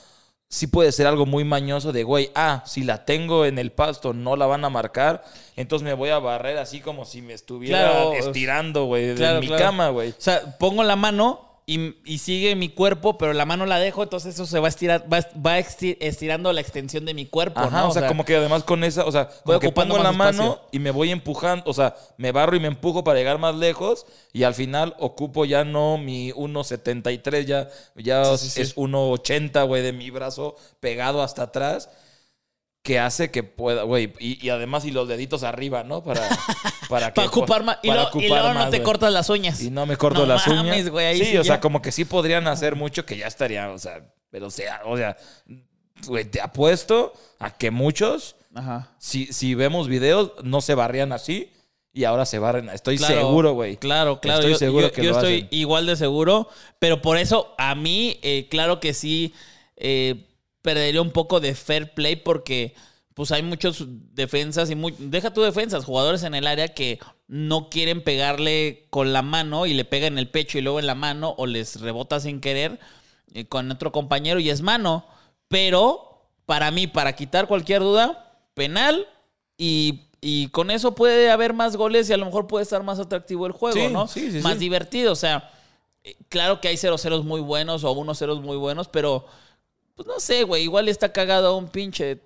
sí puede ser algo muy mañoso de, güey, ah, si la tengo en el pasto, no la van a marcar, entonces me voy a barrer así como si me estuviera Claro, estirando, güey, de mi claro. cama, güey. O sea, pongo la mano y, y sigue mi cuerpo, pero la mano la dejo, entonces eso se va a estirar, va, va esti- estirando la extensión de mi cuerpo, Ajá, ¿no? o sea, como que además con esa, o sea, Voy como que pongo la mano espacio. y me voy empujando, o sea, me barro y me empujo para llegar más lejos y al final ocupo ya no mi 1.73, ya, ya Sí, sí, sí. es 1.80, güey, de mi brazo pegado hasta atrás, que hace que pueda, güey, y, y además y los deditos arriba, ¿no? Para, para, que- Para ocupar más. Y, luego- y no te cortas las uñas. Y no me corto No las mames, uñas. güey, ahí sí, sí o sea, como que sí podrían hacer mucho que ya estaría, o sea, pero sea, o sea, güey, te apuesto a que muchos Ajá. si, si vemos videos, no se barrían así y ahora se barren. Estoy Claro, seguro, güey. Claro, claro. Estoy yo, seguro yo- que yo lo estoy hacen. igual de seguro, pero por eso a mí, eh, claro que sí, eh, perdería un poco de fair play porque pues hay muchos defensas y mu- deja tu defensas, jugadores en el área que no quieren pegarle con la mano y le pegan en el pecho y luego en la mano o les rebota sin querer eh, con otro compañero y es mano. Pero para mí, para quitar cualquier duda, penal y, y con eso puede haber más goles y a lo mejor puede estar más atractivo el juego, Sí, ¿no? sí, sí, más divertido. O sea, eh, claro que hay 0-0 muy buenos o 1-0 muy buenos, pero pues no sé, güey, igual está cagado un pinche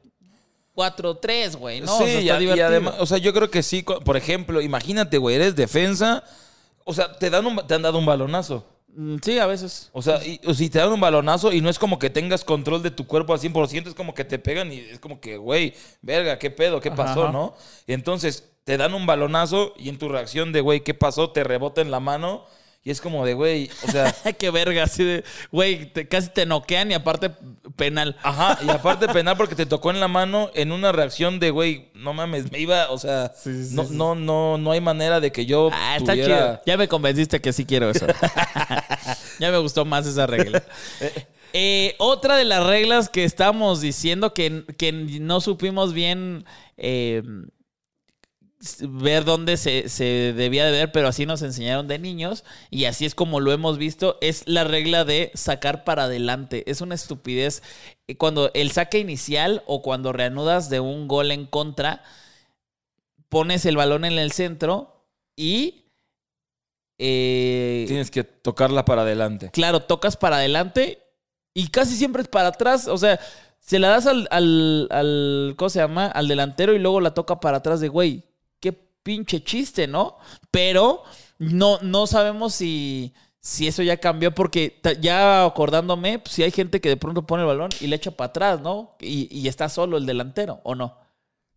4-3, güey, ¿no? O sí, sea, y, está a- y divertido. además, o sea, yo creo que sí. Por ejemplo, imagínate, güey, eres defensa. O sea, te, dan un, te han dado un balonazo. Mm, Sí, a veces. O sea, y- o si te dan un balonazo y no es como que tengas control de tu cuerpo al 100%, es como que te pegan y es como que, güey, verga, ¿qué pedo? ¿Qué pasó, Ajá. no? Y entonces te dan un balonazo y en tu reacción de, güey, ¿qué pasó? Te rebota en la mano y es como de, güey, o sea... Qué verga, así de, güey, te- casi te noquean y aparte penal. Ajá, y aparte penal porque te tocó en la mano en una reacción de, güey, no mames, me iba, o sea, Sí, sí, no, sí. no, no, no hay manera de que yo Ah, está tuviera- chido. Ya me convenciste que sí quiero eso. ya me gustó más esa regla. Eh, otra de las reglas que estamos diciendo que, que no supimos bien eh, ver dónde se, se debía de ver, pero así nos enseñaron de niños y así es como lo hemos visto. Es la regla de sacar para adelante. Es una estupidez. Eh, Cuando el saque inicial o cuando reanudas de un gol en contra, pones el balón en el centro y... eh, Tienes que tocarla para adelante. claro, tocas para adelante y casi siempre es para atrás. O sea, se la das al, al, al- ¿cómo se llama? Al delantero y luego la toca para atrás de, güey, pinche chiste, ¿no? Pero no, no sabemos si, si eso ya cambió porque ya acordándome, pues, si hay gente que de pronto pone el balón y le echa para atrás, ¿no? Y, y está solo el delantero, ¿o no?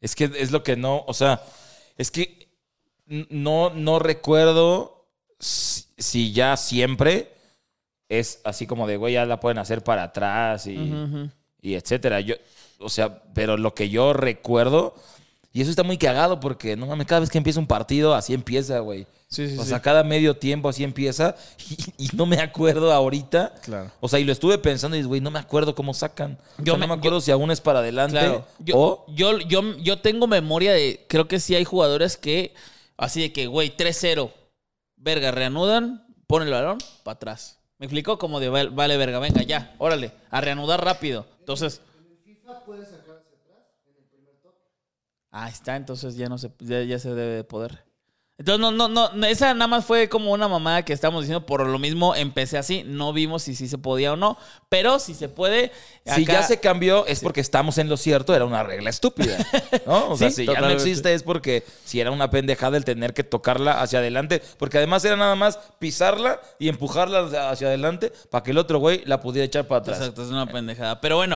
Es que es lo que no, o sea, es que no, no recuerdo si, si ya siempre es así como de, güey, ya la pueden hacer para atrás y, y etcétera. Yo, o sea, pero lo que yo recuerdo, y eso está muy cagado porque, no mames, cada vez que empieza un partido, así empieza, güey. Sí, sí, O sí. sea, cada medio tiempo así empieza y, y no me acuerdo ahorita. Claro. O sea, y lo estuve pensando y, güey, no me acuerdo cómo sacan. Yo me- no me acuerdo si aún es para adelante Claro. Yo, o... yo, yo, yo tengo memoria de. Creo que sí hay jugadores que. Así de que, güey, 3-0. Verga, reanudan, ponen el balón para atrás. ¿Me explicó? Como de, "Val- vale, verga, venga, ya, órale, a reanudar rápido. Entonces. Ahí está, entonces ya no se, ya, ya se debe de poder. Entonces, no, no, no, esa nada más fue como una mamada que estamos diciendo. Por lo mismo empecé así. No vimos si sí se podía o no. Pero si se puede. Si ya se cambió es porque estamos en lo cierto, era una regla estúpida. ¿No? O sea, Sí, si ya no existe es porque si era una pendejada el tener que tocarla hacia adelante, porque además era nada más pisarla y empujarla hacia adelante para que el otro güey la pudiera echar para atrás. Exacto, es una pendejada. Pero bueno,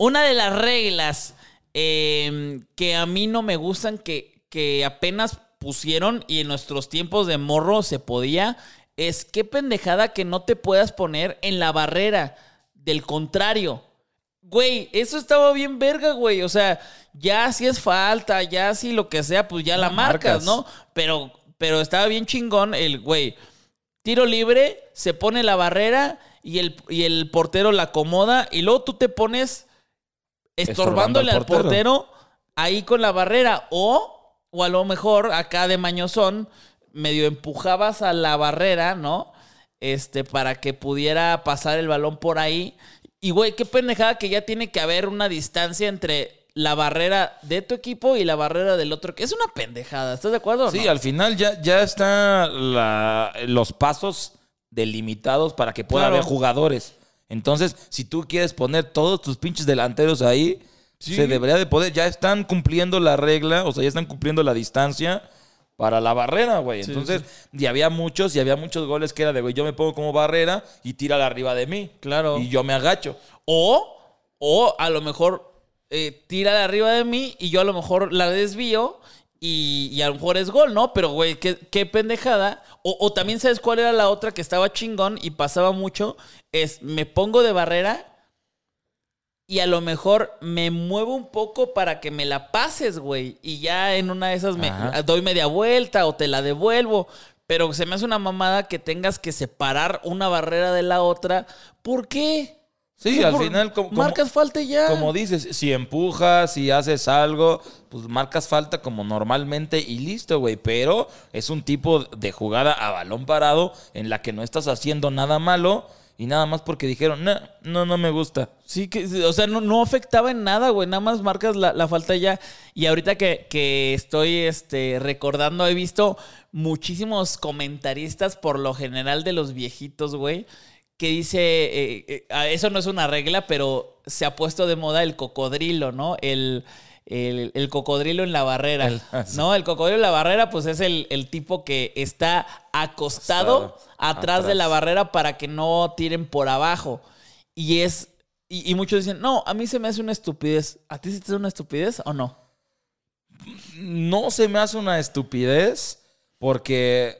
Una de las reglas eh, que a mí no me gustan, que, que apenas pusieron y en nuestros tiempos de morro se podía, es qué pendejada que no te puedas poner en la barrera del contrario. Güey, eso estaba bien verga, güey. O sea, ya si es falta, ya si lo que sea, pues ya la La marcas, marcas. ¿no? Pero, pero estaba bien chingón el, güey, tiro libre, se pone la barrera y el, y el portero la acomoda y luego tú te pones estorbándole al portero. ahí con la barrera o, o a lo mejor acá de mañozón medio empujabas a la barrera, ¿no? Este, para que pudiera pasar el balón por ahí. Y, güey, qué pendejada que ya tiene que haber una distancia entre la barrera de tu equipo y la barrera del otro. Es una pendejada, ¿estás de acuerdo? o Sí, no? al final ya, ya están los pasos delimitados para que pueda Claro. haber jugadores. Entonces, si tú quieres poner todos tus pinches delanteros ahí, Sí. se debería de poder. Ya están cumpliendo la regla, o sea, ya están cumpliendo la distancia para la barrera, güey. Sí, Entonces, y había muchos, y había muchos goles que era de, güey, yo me pongo como barrera y tírala arriba de mí. Claro. Y yo me agacho. O, o a lo mejor eh, tira de arriba de mí y yo a lo mejor la desvío y, y a lo mejor es gol, ¿no? Pero, güey, qué, qué pendejada. O, o también sabes cuál era la otra que estaba chingón y pasaba mucho. Es me pongo de barrera y a lo mejor me muevo un poco para que me la pases, güey. Y ya en una de esas me doy media vuelta o te la devuelvo. Pero se me hace una mamada que tengas que separar una barrera de la otra. ¿Por qué? Sí, ¿Qué al final, como, Marcas falta ya. Como dices, si empujas, si haces algo, pues marcas falta como normalmente y listo, güey. Pero es un tipo de jugada a balón parado en la que no estás haciendo nada malo y nada más porque dijeron, no, no, no me gusta. Sí, que, o sea, no, no afectaba en nada, güey. Nada más marcas la, la falta ya. Y ahorita que, que estoy este, recordando, he visto muchísimos comentaristas, por lo general de los viejitos, güey, que dice, eh, eh, ah, eso no es una regla, pero se ha puesto de moda el cocodrilo, ¿no? El, el, el cocodrilo en la barrera, El- ¿no? El cocodrilo en la barrera, pues es el, el tipo que está acostado, atrás, de la barrera para que no tiren por abajo. Y es. Y, y muchos dicen, no, a mí se me hace una estupidez. ¿A ti se te hace una estupidez o no? no se me hace una estupidez porque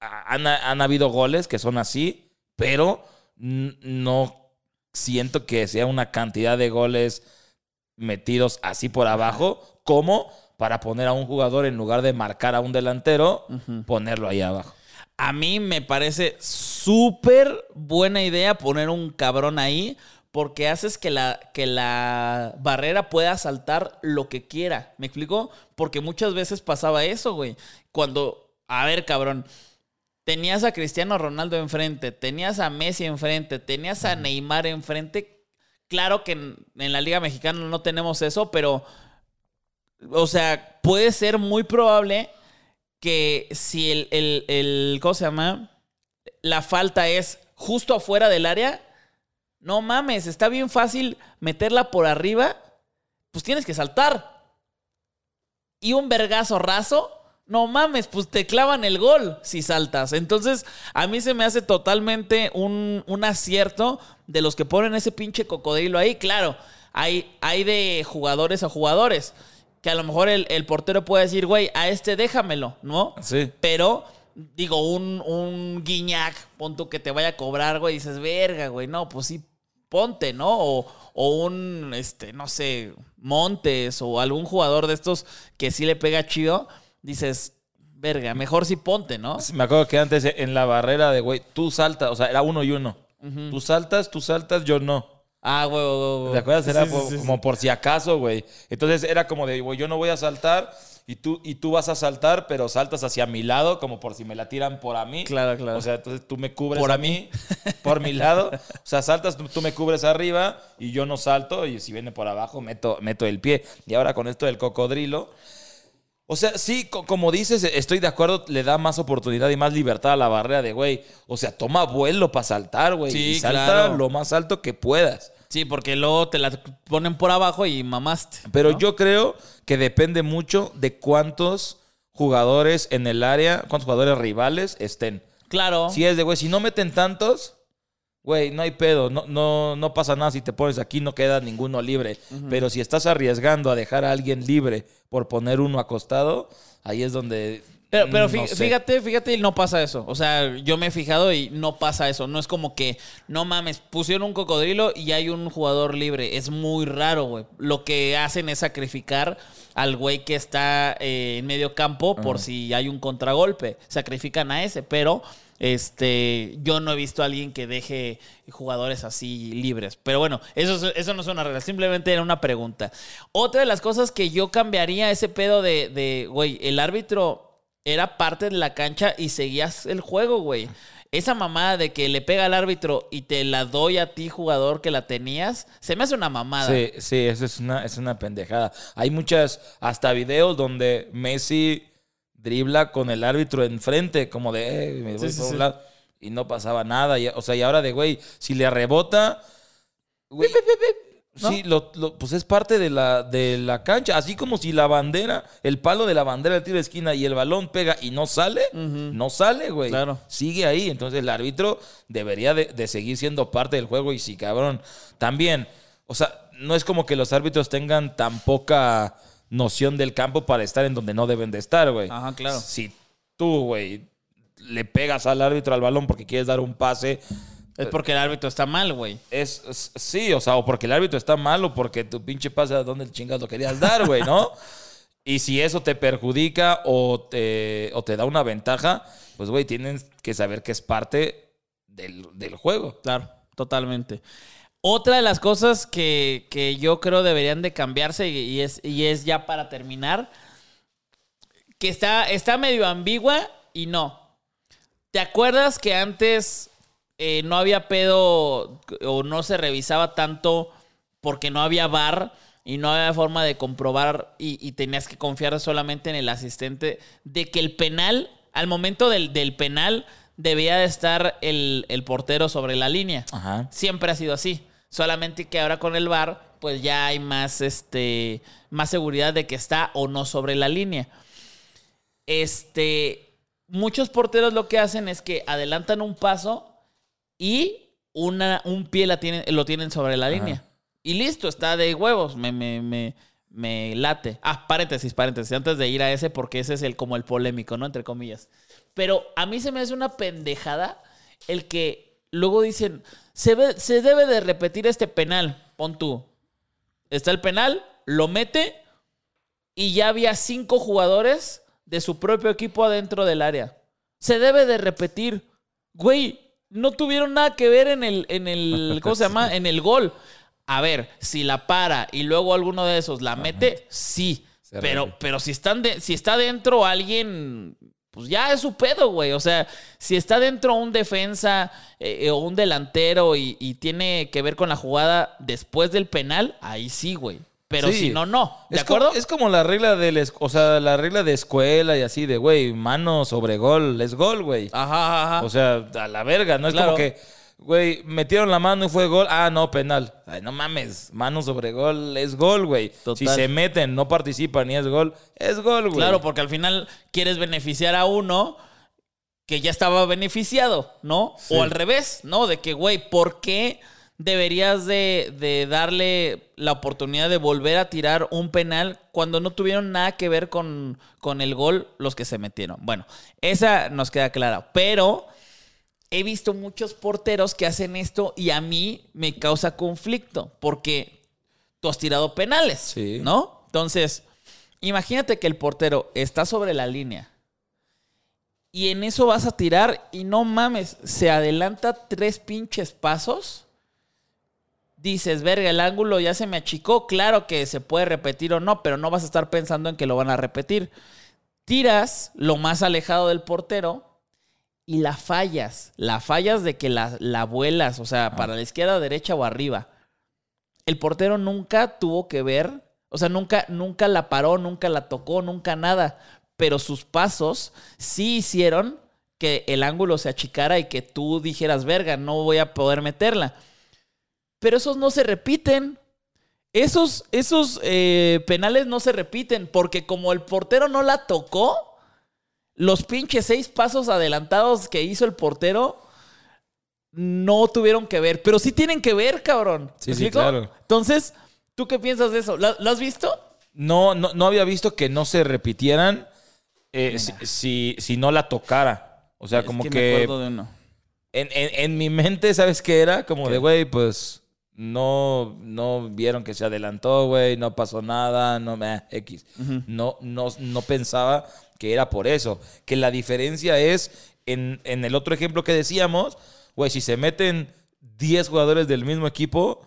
han, han habido goles que son así, pero no siento que sea una cantidad de goles metidos así por abajo como para poner a un jugador en lugar de marcar a un delantero, ponerlo ahí abajo. A mí me parece súper buena idea poner un cabrón ahí porque haces que la, que la barrera pueda saltar lo que quiera. ¿Me explico? Porque muchas veces pasaba eso, güey. Cuando, a ver, cabrón, tenías a Cristiano Ronaldo enfrente, tenías a Messi enfrente, tenías a Neymar enfrente. Claro que en, en la Liga Mexicana no tenemos eso, pero, o sea, puede ser muy probable que si el, el, el- ¿cómo se llama? La falta es justo afuera del área, no mames, está bien fácil meterla por arriba, pues tienes que saltar. Y un vergazo raso, no mames, pues te clavan el gol si saltas. Entonces, a mí se me hace totalmente un, un acierto de los que ponen ese pinche cocodrilo ahí. Claro, hay, hay de jugadores a jugadores. Que a lo mejor el, el portero puede decir, güey, a este déjamelo, ¿no? Sí. Pero, digo, un, un guiñac, pon tú que te vaya a cobrar, güey, y dices, verga, güey, no, pues sí, ponte, ¿no? O, o un, este, no sé, Montes o algún jugador de estos que sí le pega chido, dices, verga, mejor sí ponte, ¿no? Sí, Me acuerdo que antes en la barrera de, güey, tú saltas, o sea, era uno y uno. Tú saltas, tú saltas, yo no. Ah, güey, güey, güey. ¿Te acuerdas? Era Sí, sí, por- sí, sí. como por si acaso, güey. Entonces era como de, güey, yo no voy a saltar y tú, y tú vas a saltar, pero saltas hacia mi lado, como por si me la tiran por a mí. Claro, claro. O sea, entonces tú me cubres Por a mí, por mi lado. O sea, saltas, tú, tú me cubres arriba y yo no salto y si viene por abajo meto, meto el pie. Y ahora con esto del cocodrilo. O sea, sí, co- como dices, estoy de acuerdo, le da más oportunidad y más libertad a la barrera de, güey. O sea, toma vuelo para saltar, güey. Sí, y salta claro. lo más alto que puedas. Sí, porque luego te la ponen por abajo y mamaste. Pero ¿no? yo creo que depende mucho de cuántos jugadores en el área, cuántos jugadores rivales estén. Claro. Si es de, güey, si no meten tantos, güey, no hay pedo, no, no, no pasa nada si te pones aquí, no queda ninguno libre. Pero si estás arriesgando a dejar a alguien libre por poner uno acostado, ahí es donde... Pero, pero mm, no fíjate, fíjate, y no pasa eso. O sea, yo me he fijado y no pasa eso. No es como que, no mames, pusieron un cocodrilo y hay un jugador libre. Es muy raro, güey. Lo que hacen es sacrificar al güey que está eh, en medio campo por si hay un contragolpe. Sacrifican a ese, pero este, yo no he visto a alguien que deje jugadores así libres. Pero bueno, eso, es- eso no es una regla, simplemente era una pregunta. Otra de las cosas que yo cambiaría ese pedo de, de, güey, el árbitro era parte de la cancha y seguías el juego, güey. Esa mamada de que le pega al árbitro y te la doy a ti, jugador, que la tenías, se me hace una mamada. Sí, sí, eso es una, es una pendejada. Hay muchas, hasta videos donde Messi dribla con el árbitro enfrente, como de, eh, me voy Sí, sí, por un lado, y no pasaba nada. Y- o sea, y ahora de, güey, si le rebota, güey, sí, lo- lo- pues es parte de la, de la cancha. Así como si la bandera, el palo de la bandera del tiro de esquina y el balón pega y no sale, no sale, güey. Claro. Sigue ahí. Entonces el árbitro debería de, de seguir siendo parte del juego. Y sí, cabrón, también, o sea, no es como que los árbitros tengan tan poca noción del campo para estar en donde no deben de estar, güey. Ajá, claro. Si tú, güey, le pegas al árbitro al balón porque quieres dar un pase, Es porque el árbitro está mal, güey. es, es- sí, o sea, o porque el árbitro está mal o porque tu pinche pase a donde el chingas lo querías dar, güey, ¿no? y si eso te perjudica o te, o te da una ventaja, pues, güey, tienes que saber que es parte del, del juego. Claro, totalmente. Otra de las cosas que, que yo creo deberían de cambiarse y es, y es ya para terminar, que está, está medio ambigua y no. ¿Te acuerdas que antes eh, no había pedo o no se revisaba tanto porque no había bar y no había forma de comprobar y, y tenías que confiar solamente en el asistente de que el penal, al momento del, del penal, debía de estar el, el portero sobre la línea? Ajá. Siempre ha sido así. Solamente que ahora con el VAR, pues ya hay más, este, más seguridad de que está o no sobre la línea. Este, muchos porteros lo que hacen es que adelantan un paso y una, un pie la tienen, lo tienen sobre la Ajá. línea. Y listo, está de huevos. Me, me, me, me late. Ah, paréntesis, paréntesis, antes de ir a ese, porque ese es el como el polémico, ¿no? Entre comillas. Pero a mí se me hace una pendejada el que luego dicen, se, ve- se debe de repetir este penal, pon tú. Está el penal, lo mete y ya había cinco jugadores de su propio equipo adentro del área. Se debe de repetir. Güey, no tuvieron nada que ver en el, en el, ¿cómo se llama? En el gol. A ver, si la para y luego alguno de esos la mete, sí. Pero, pero si, están de- si está dentro alguien, pues ya es su pedo, güey. O sea, si está dentro un defensa eh, o un delantero y, y tiene que ver con la jugada después del penal, ahí sí, güey. Pero Sí. si no, no. ¿De es acuerdo? Como, es como la regla de la, o sea, la regla de escuela y así de, güey, mano sobre gol, es gol, güey. Ajá, ajá. O sea, a la verga, no es Claro. como que, güey, metieron la mano y fue gol, ah, no, penal. Ay, no mames, mano sobre gol es gol, güey. Si se meten, no participan y es gol, es gol, güey. Claro, porque al final quieres beneficiar a uno que ya estaba beneficiado, ¿no? Sí. O al revés, ¿no? De que, güey, ¿por qué deberías de, de darle la oportunidad de volver a tirar un penal cuando no tuvieron nada que ver con, con el gol los que se metieron? Bueno, esa nos queda clara, pero he visto muchos porteros que hacen esto y a mí me causa conflicto porque tú has tirado penales, Sí. ¿no? Entonces, imagínate que el portero está sobre la línea y en eso vas a tirar y no mames, se adelanta tres pinches pasos. Dices, verga, el ángulo ya se me achicó. Claro que se puede repetir o no, pero no vas a estar pensando en que lo van a repetir. Tiras lo más alejado del portero y la fallas. La fallas de que la, la vuelas, o sea, para la izquierda, derecha o arriba. El portero nunca tuvo que ver, o sea, nunca, nunca la paró, nunca la tocó, nunca nada. Pero sus pasos sí hicieron que el ángulo se achicara y que tú dijeras, verga, no voy a poder meterla. Pero esos no se repiten. Esos, esos eh, penales no se repiten porque como el portero no la tocó, los pinches seis pasos adelantados que hizo el portero no tuvieron que ver. Pero sí tienen que ver, cabrón. Sí, ¿Me sí, explico? claro. Entonces, ¿tú qué piensas de eso? ¿Lo, has visto? No, no, no había visto que no se repitieran eh, si, si, si no la tocara. O sea, Es como me que, acuerdo de uno. en, en- en mi mente, ¿sabes qué era? Como de, güey, pues no, no vieron que se adelantó, güey, no pasó nada, no me X. no, no, no pensaba que era por eso. Que la diferencia es, en, en el otro ejemplo que decíamos, güey, si se meten 10 jugadores del mismo equipo,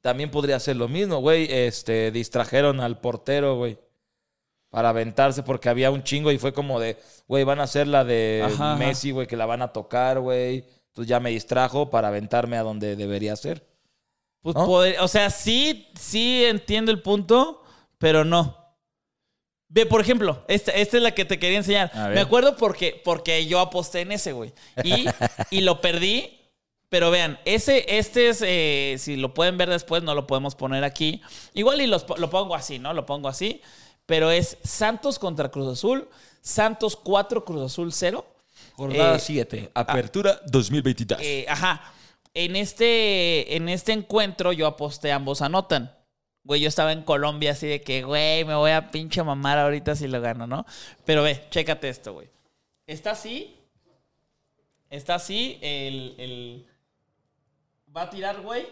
también podría ser lo mismo, güey. Este, distrajeron al portero, güey. Para aventarse porque había un chingo y fue como de, güey, van a hacer la de Ajá. Messi, güey, que la van a tocar, güey. Entonces ya me distrajo para aventarme a donde debería ser. Pues ¿No? poder- o sea, sí, sí entiendo el punto, pero no. Ve, por ejemplo, esta, esta es la que te quería enseñar. Me acuerdo porque, porque yo aposté en ese, güey. Y, y lo perdí. Pero vean, ese, este es, eh, si lo pueden ver después, no lo podemos poner aquí. Igual y los lo pongo así, ¿no? Lo pongo así. Pero es Santos contra Cruz Azul. Santos 4, Cruz Azul 0. Jornada Eh, 7, Apertura 2022. Eh, ajá. En este, en este encuentro yo aposté ambos anotan. Güey, yo estaba en Colombia así de que, güey, me voy a pinche mamar ahorita si lo gano, ¿no? Pero ve, chécate esto, güey. Está así. Está así. El, el- Va a tirar, güey.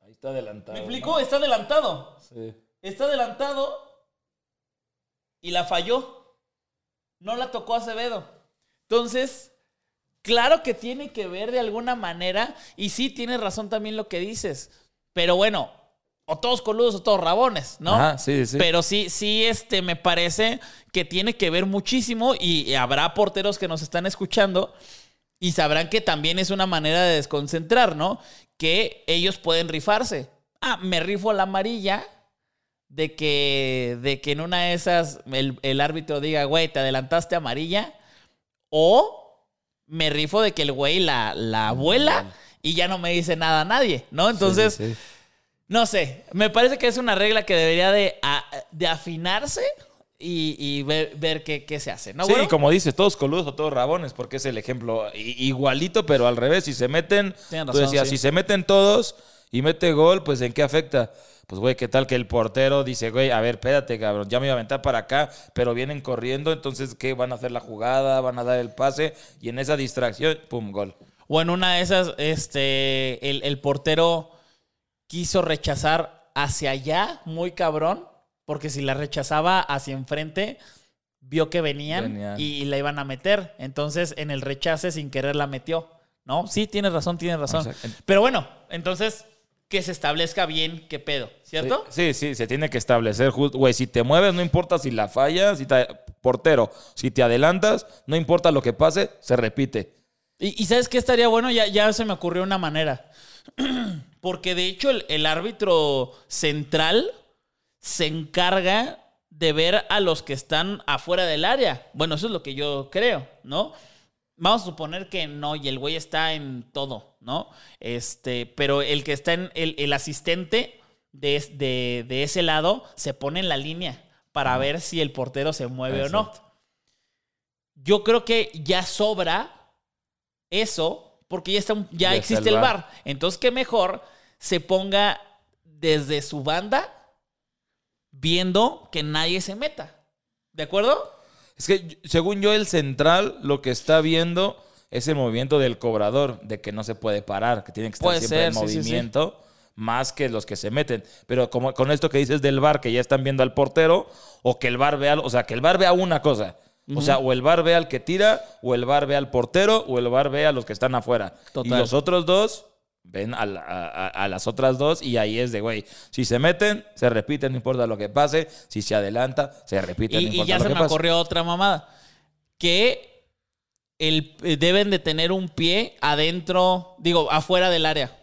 Ahí está adelantado. ¿Me explico? Está adelantado. Sí. Está adelantado. Y la falló. No la tocó Acevedo. Entonces, claro que tiene que ver de alguna manera. Y sí, tienes razón también lo que dices. Pero bueno, o todos coludos o todos rabones, ¿no? Ajá, sí, sí. Pero sí, sí, este, me parece que tiene que ver muchísimo. Y habrá porteros que nos están escuchando. Y sabrán que también es una manera de desconcentrar, ¿no? Que ellos pueden rifarse. Ah, me rifo la amarilla de que, de que en una de esas el, el árbitro diga, güey, te adelantaste amarilla. O me rifo de que el güey la, la vuela y ya no me dice nada a nadie, ¿no? Entonces, Sí, sí, sí. no sé, me parece que es una regla que debería de, a- de afinarse y, y ver, ver qué, qué se hace, ¿no? Sí, güero? como dices, todos coludos o todos rabones, porque es el ejemplo igualito, pero al revés. Si se meten, tú razón, decías, sí. si se meten todos y mete gol, pues ¿en qué afecta? Pues, güey, ¿qué tal que el portero dice, güey, a ver, espérate, cabrón, ya me iba a aventar para acá, pero vienen corriendo, entonces, ¿qué? Van a hacer la jugada, van a dar el pase, y en esa distracción, pum, gol. O en una de esas, este, el, el portero quiso rechazar hacia allá, muy cabrón, porque si la rechazaba hacia enfrente, vio que venían. Y, la iban a meter. Entonces, en el rechace, sin querer, la metió. ¿No? Sí, tienes razón, tienes razón. O sea, en- Pero bueno, entonces, que se establezca bien qué pedo, ¿cierto? Sí, sí, se tiene que establecer, ju- güey, si te mueves, no importa si la fallas, si te, portero, si te adelantas, no importa lo que pase, se repite. Y, y ¿sabes qué estaría bueno? Ya, ya se me ocurrió una manera. Porque de hecho el, el árbitro central se encarga de ver a los que están afuera del área. Bueno, eso es lo que yo creo, ¿no? Vamos a suponer que no, y el güey está en todo, ¿no? Este, pero el que está en el, el asistente de, de- de ese lado se pone en la línea para ver si el portero se mueve o no. Yo creo que ya sobra eso porque ya, está, ya existe el el VAR. bar. Entonces, que mejor se ponga desde su banda viendo que nadie se meta. ¿De acuerdo? Es que según yo, el central lo que está viendo es el movimiento del cobrador, de que no se puede parar, que tiene que estar Puede siempre ser, en sí, sí, sí. movimiento, más que los que se meten. Pero como con esto que dices del bar, que ya están viendo al portero, o que el bar vea, o sea, que el bar vea una cosa. O sea, o el bar ve al que tira, o el bar ve al portero, o el bar ve a los que están afuera. Total. Y los otros dos ven a, la- a- las otras dos y ahí es de, güey, si se meten, se repite, no importa lo que pase. Si se adelanta, se repite, no Y, y importa ya lo se que me pase. ocurrió otra mamada. Que el, eh, deben de tener un pie adentro, digo, afuera del área.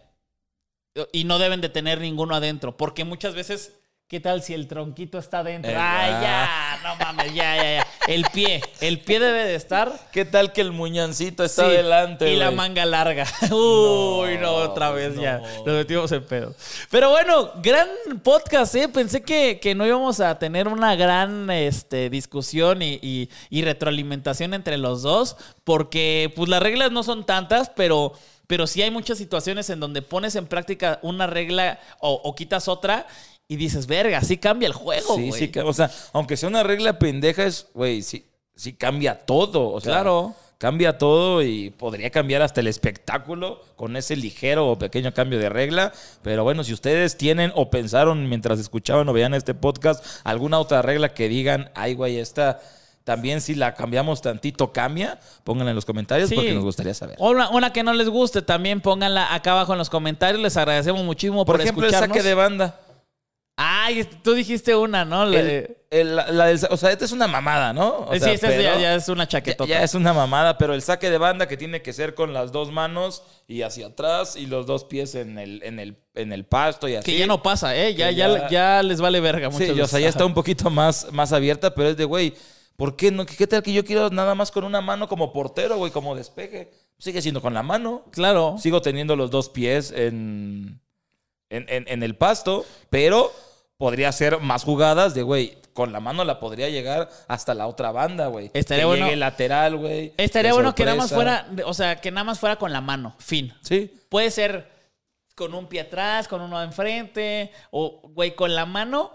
Y no deben de tener ninguno adentro. Porque muchas veces, ¿qué tal si el tronquito está adentro? Eh, Ay, ya. ya, no mames, ya, ya, ya. El pie, el pie debe de estar ¿Qué tal que el muñancito está Sí, adelante? Y la manga larga. Uy, no, otra vez ya. no. Nos metimos en pedo. Pero bueno, gran podcast, ¿eh? Pensé que, que no íbamos a tener una gran este, discusión y, y- y retroalimentación entre los dos, porque pues las reglas no son tantas, pero, pero sí hay muchas situaciones en donde pones en práctica una regla o, o quitas otra y dices, verga, sí cambia el juego, Sí, güey. sí, o sea, aunque sea una regla pendeja, es, güey, sí, sí cambia todo. O sea, Claro. Cambia todo y podría cambiar hasta el espectáculo con ese ligero o pequeño cambio de regla. Pero bueno, si ustedes tienen o pensaron mientras escuchaban o veían este podcast alguna otra regla que digan, ay, güey, esta también si la cambiamos tantito cambia, pónganla en los comentarios Sí. porque nos gustaría saber. O Una, una que no les guste, también pónganla acá abajo en los comentarios. Les agradecemos muchísimo por, Por ejemplo, el saque de banda. Ay, tú dijiste una, ¿no? La El- de- el- la- la del sa- o sea, esta es una mamada, ¿no? O sí, sea, esta es- ya, es una chaquetota. ya es una mamada, pero el saque de banda que tiene que ser con las dos manos y hacia atrás y los dos pies en el, en el, en el pasto y así. Que ya no pasa, ¿eh? Ya, ya, ya- les vale verga muchas Sí, o sea, ya está un poquito más, más abierta, pero es de, güey, ¿por qué no? ¿Qué tal que yo quiero nada más con una mano como portero, güey, como despeje? Sigue siendo con la mano. Claro. Sigo teniendo los dos pies en, en, en- en el pasto, pero podría ser más jugadas de, güey, con la mano la podría llegar hasta la otra banda, güey. Estaría que bueno- llegue lateral, güey. Estaría bueno que nada más fuera, o sea, que nada más fuera con la mano, fin. Sí. Puede ser con un pie atrás, con uno enfrente, o, güey, con la mano,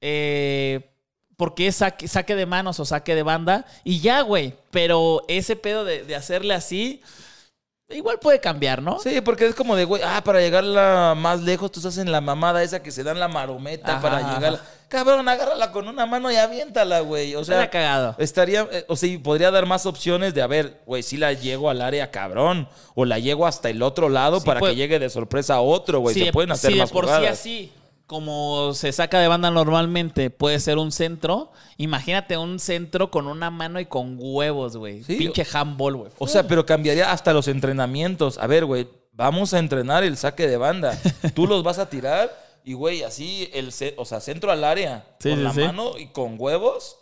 eh, porque es saque, saque de manos o saque de banda, y ya, güey. Pero ese pedo de, de hacerle así, igual puede cambiar, ¿no? Sí, porque es como de, güey, ah, para llegarla más lejos, tú estás en la mamada esa que se dan la marometa Ajá, para ajá. llegar. Cabrón, agárrala con una mano y aviéntala, güey. O sea, Estaría cagado. estaría, eh, o sea, podría dar más opciones de, a ver, güey, si la llego al área, cabrón, o la llego hasta el otro lado Sí, para puede- que llegue de sorpresa a otro, güey. de- pueden hacer de más por sí jugadas. así, como se saca de banda normalmente, puede ser un centro. Imagínate un centro con una mano y con huevos, güey. Sí, Pinche handball, güey. O sea, pero cambiaría hasta los entrenamientos. A ver, güey, vamos a entrenar el saque de banda. Tú los vas a tirar y, güey, así, el o sea, centro al área, Sí, con sí, la mano y con huevos,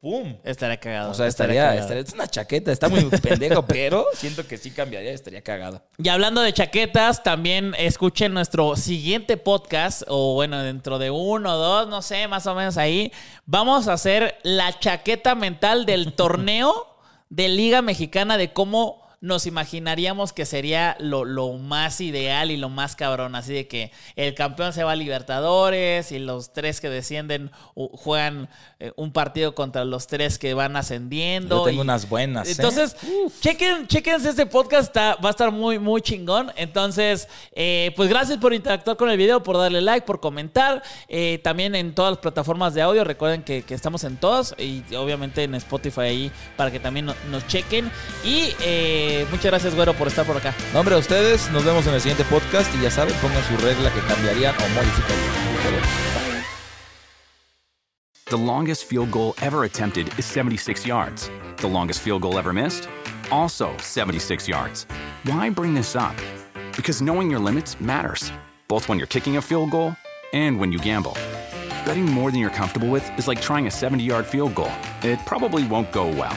¡pum! Estaría cagado. O sea, estaría, estaría, es una chaqueta, está muy pendejo, pero siento que sí cambiaría, estaría cagado. Y hablando de chaquetas, también escuchen nuestro siguiente podcast, o bueno, dentro de uno o dos, no sé, más o menos ahí. Vamos a hacer la chaqueta mental del torneo de Liga Mexicana de cómo nos imaginaríamos que sería lo, lo, más ideal y lo más cabrón. Así de que el campeón se va a Libertadores y los tres que descienden juegan eh, un partido contra los tres que van ascendiendo. Yo tengo unas buenas. ¿eh? Entonces, chequen, chequense este podcast, va a estar muy, muy chingón. Entonces, eh, pues gracias por interactuar con el video, por darle like, por comentar. también en todas las plataformas de audio, recuerden que, que, estamos en todas y obviamente en Spotify ahí para que también nos chequen. Y muchas gracias, güero, por estar por acá. No, hombre, a ustedes, nos vemos en el siguiente podcast y ya saben, pongan su regla que cambiarían o modificarían. The longest field goal ever attempted is 76 yards. The longest field goal ever missed? Also 76 yards. Why bring this up? Because knowing your limits matters, both when you're kicking a field goal and when you gamble. Betting more than you're comfortable with is like trying a 70 yard field goal, it probably won't go well.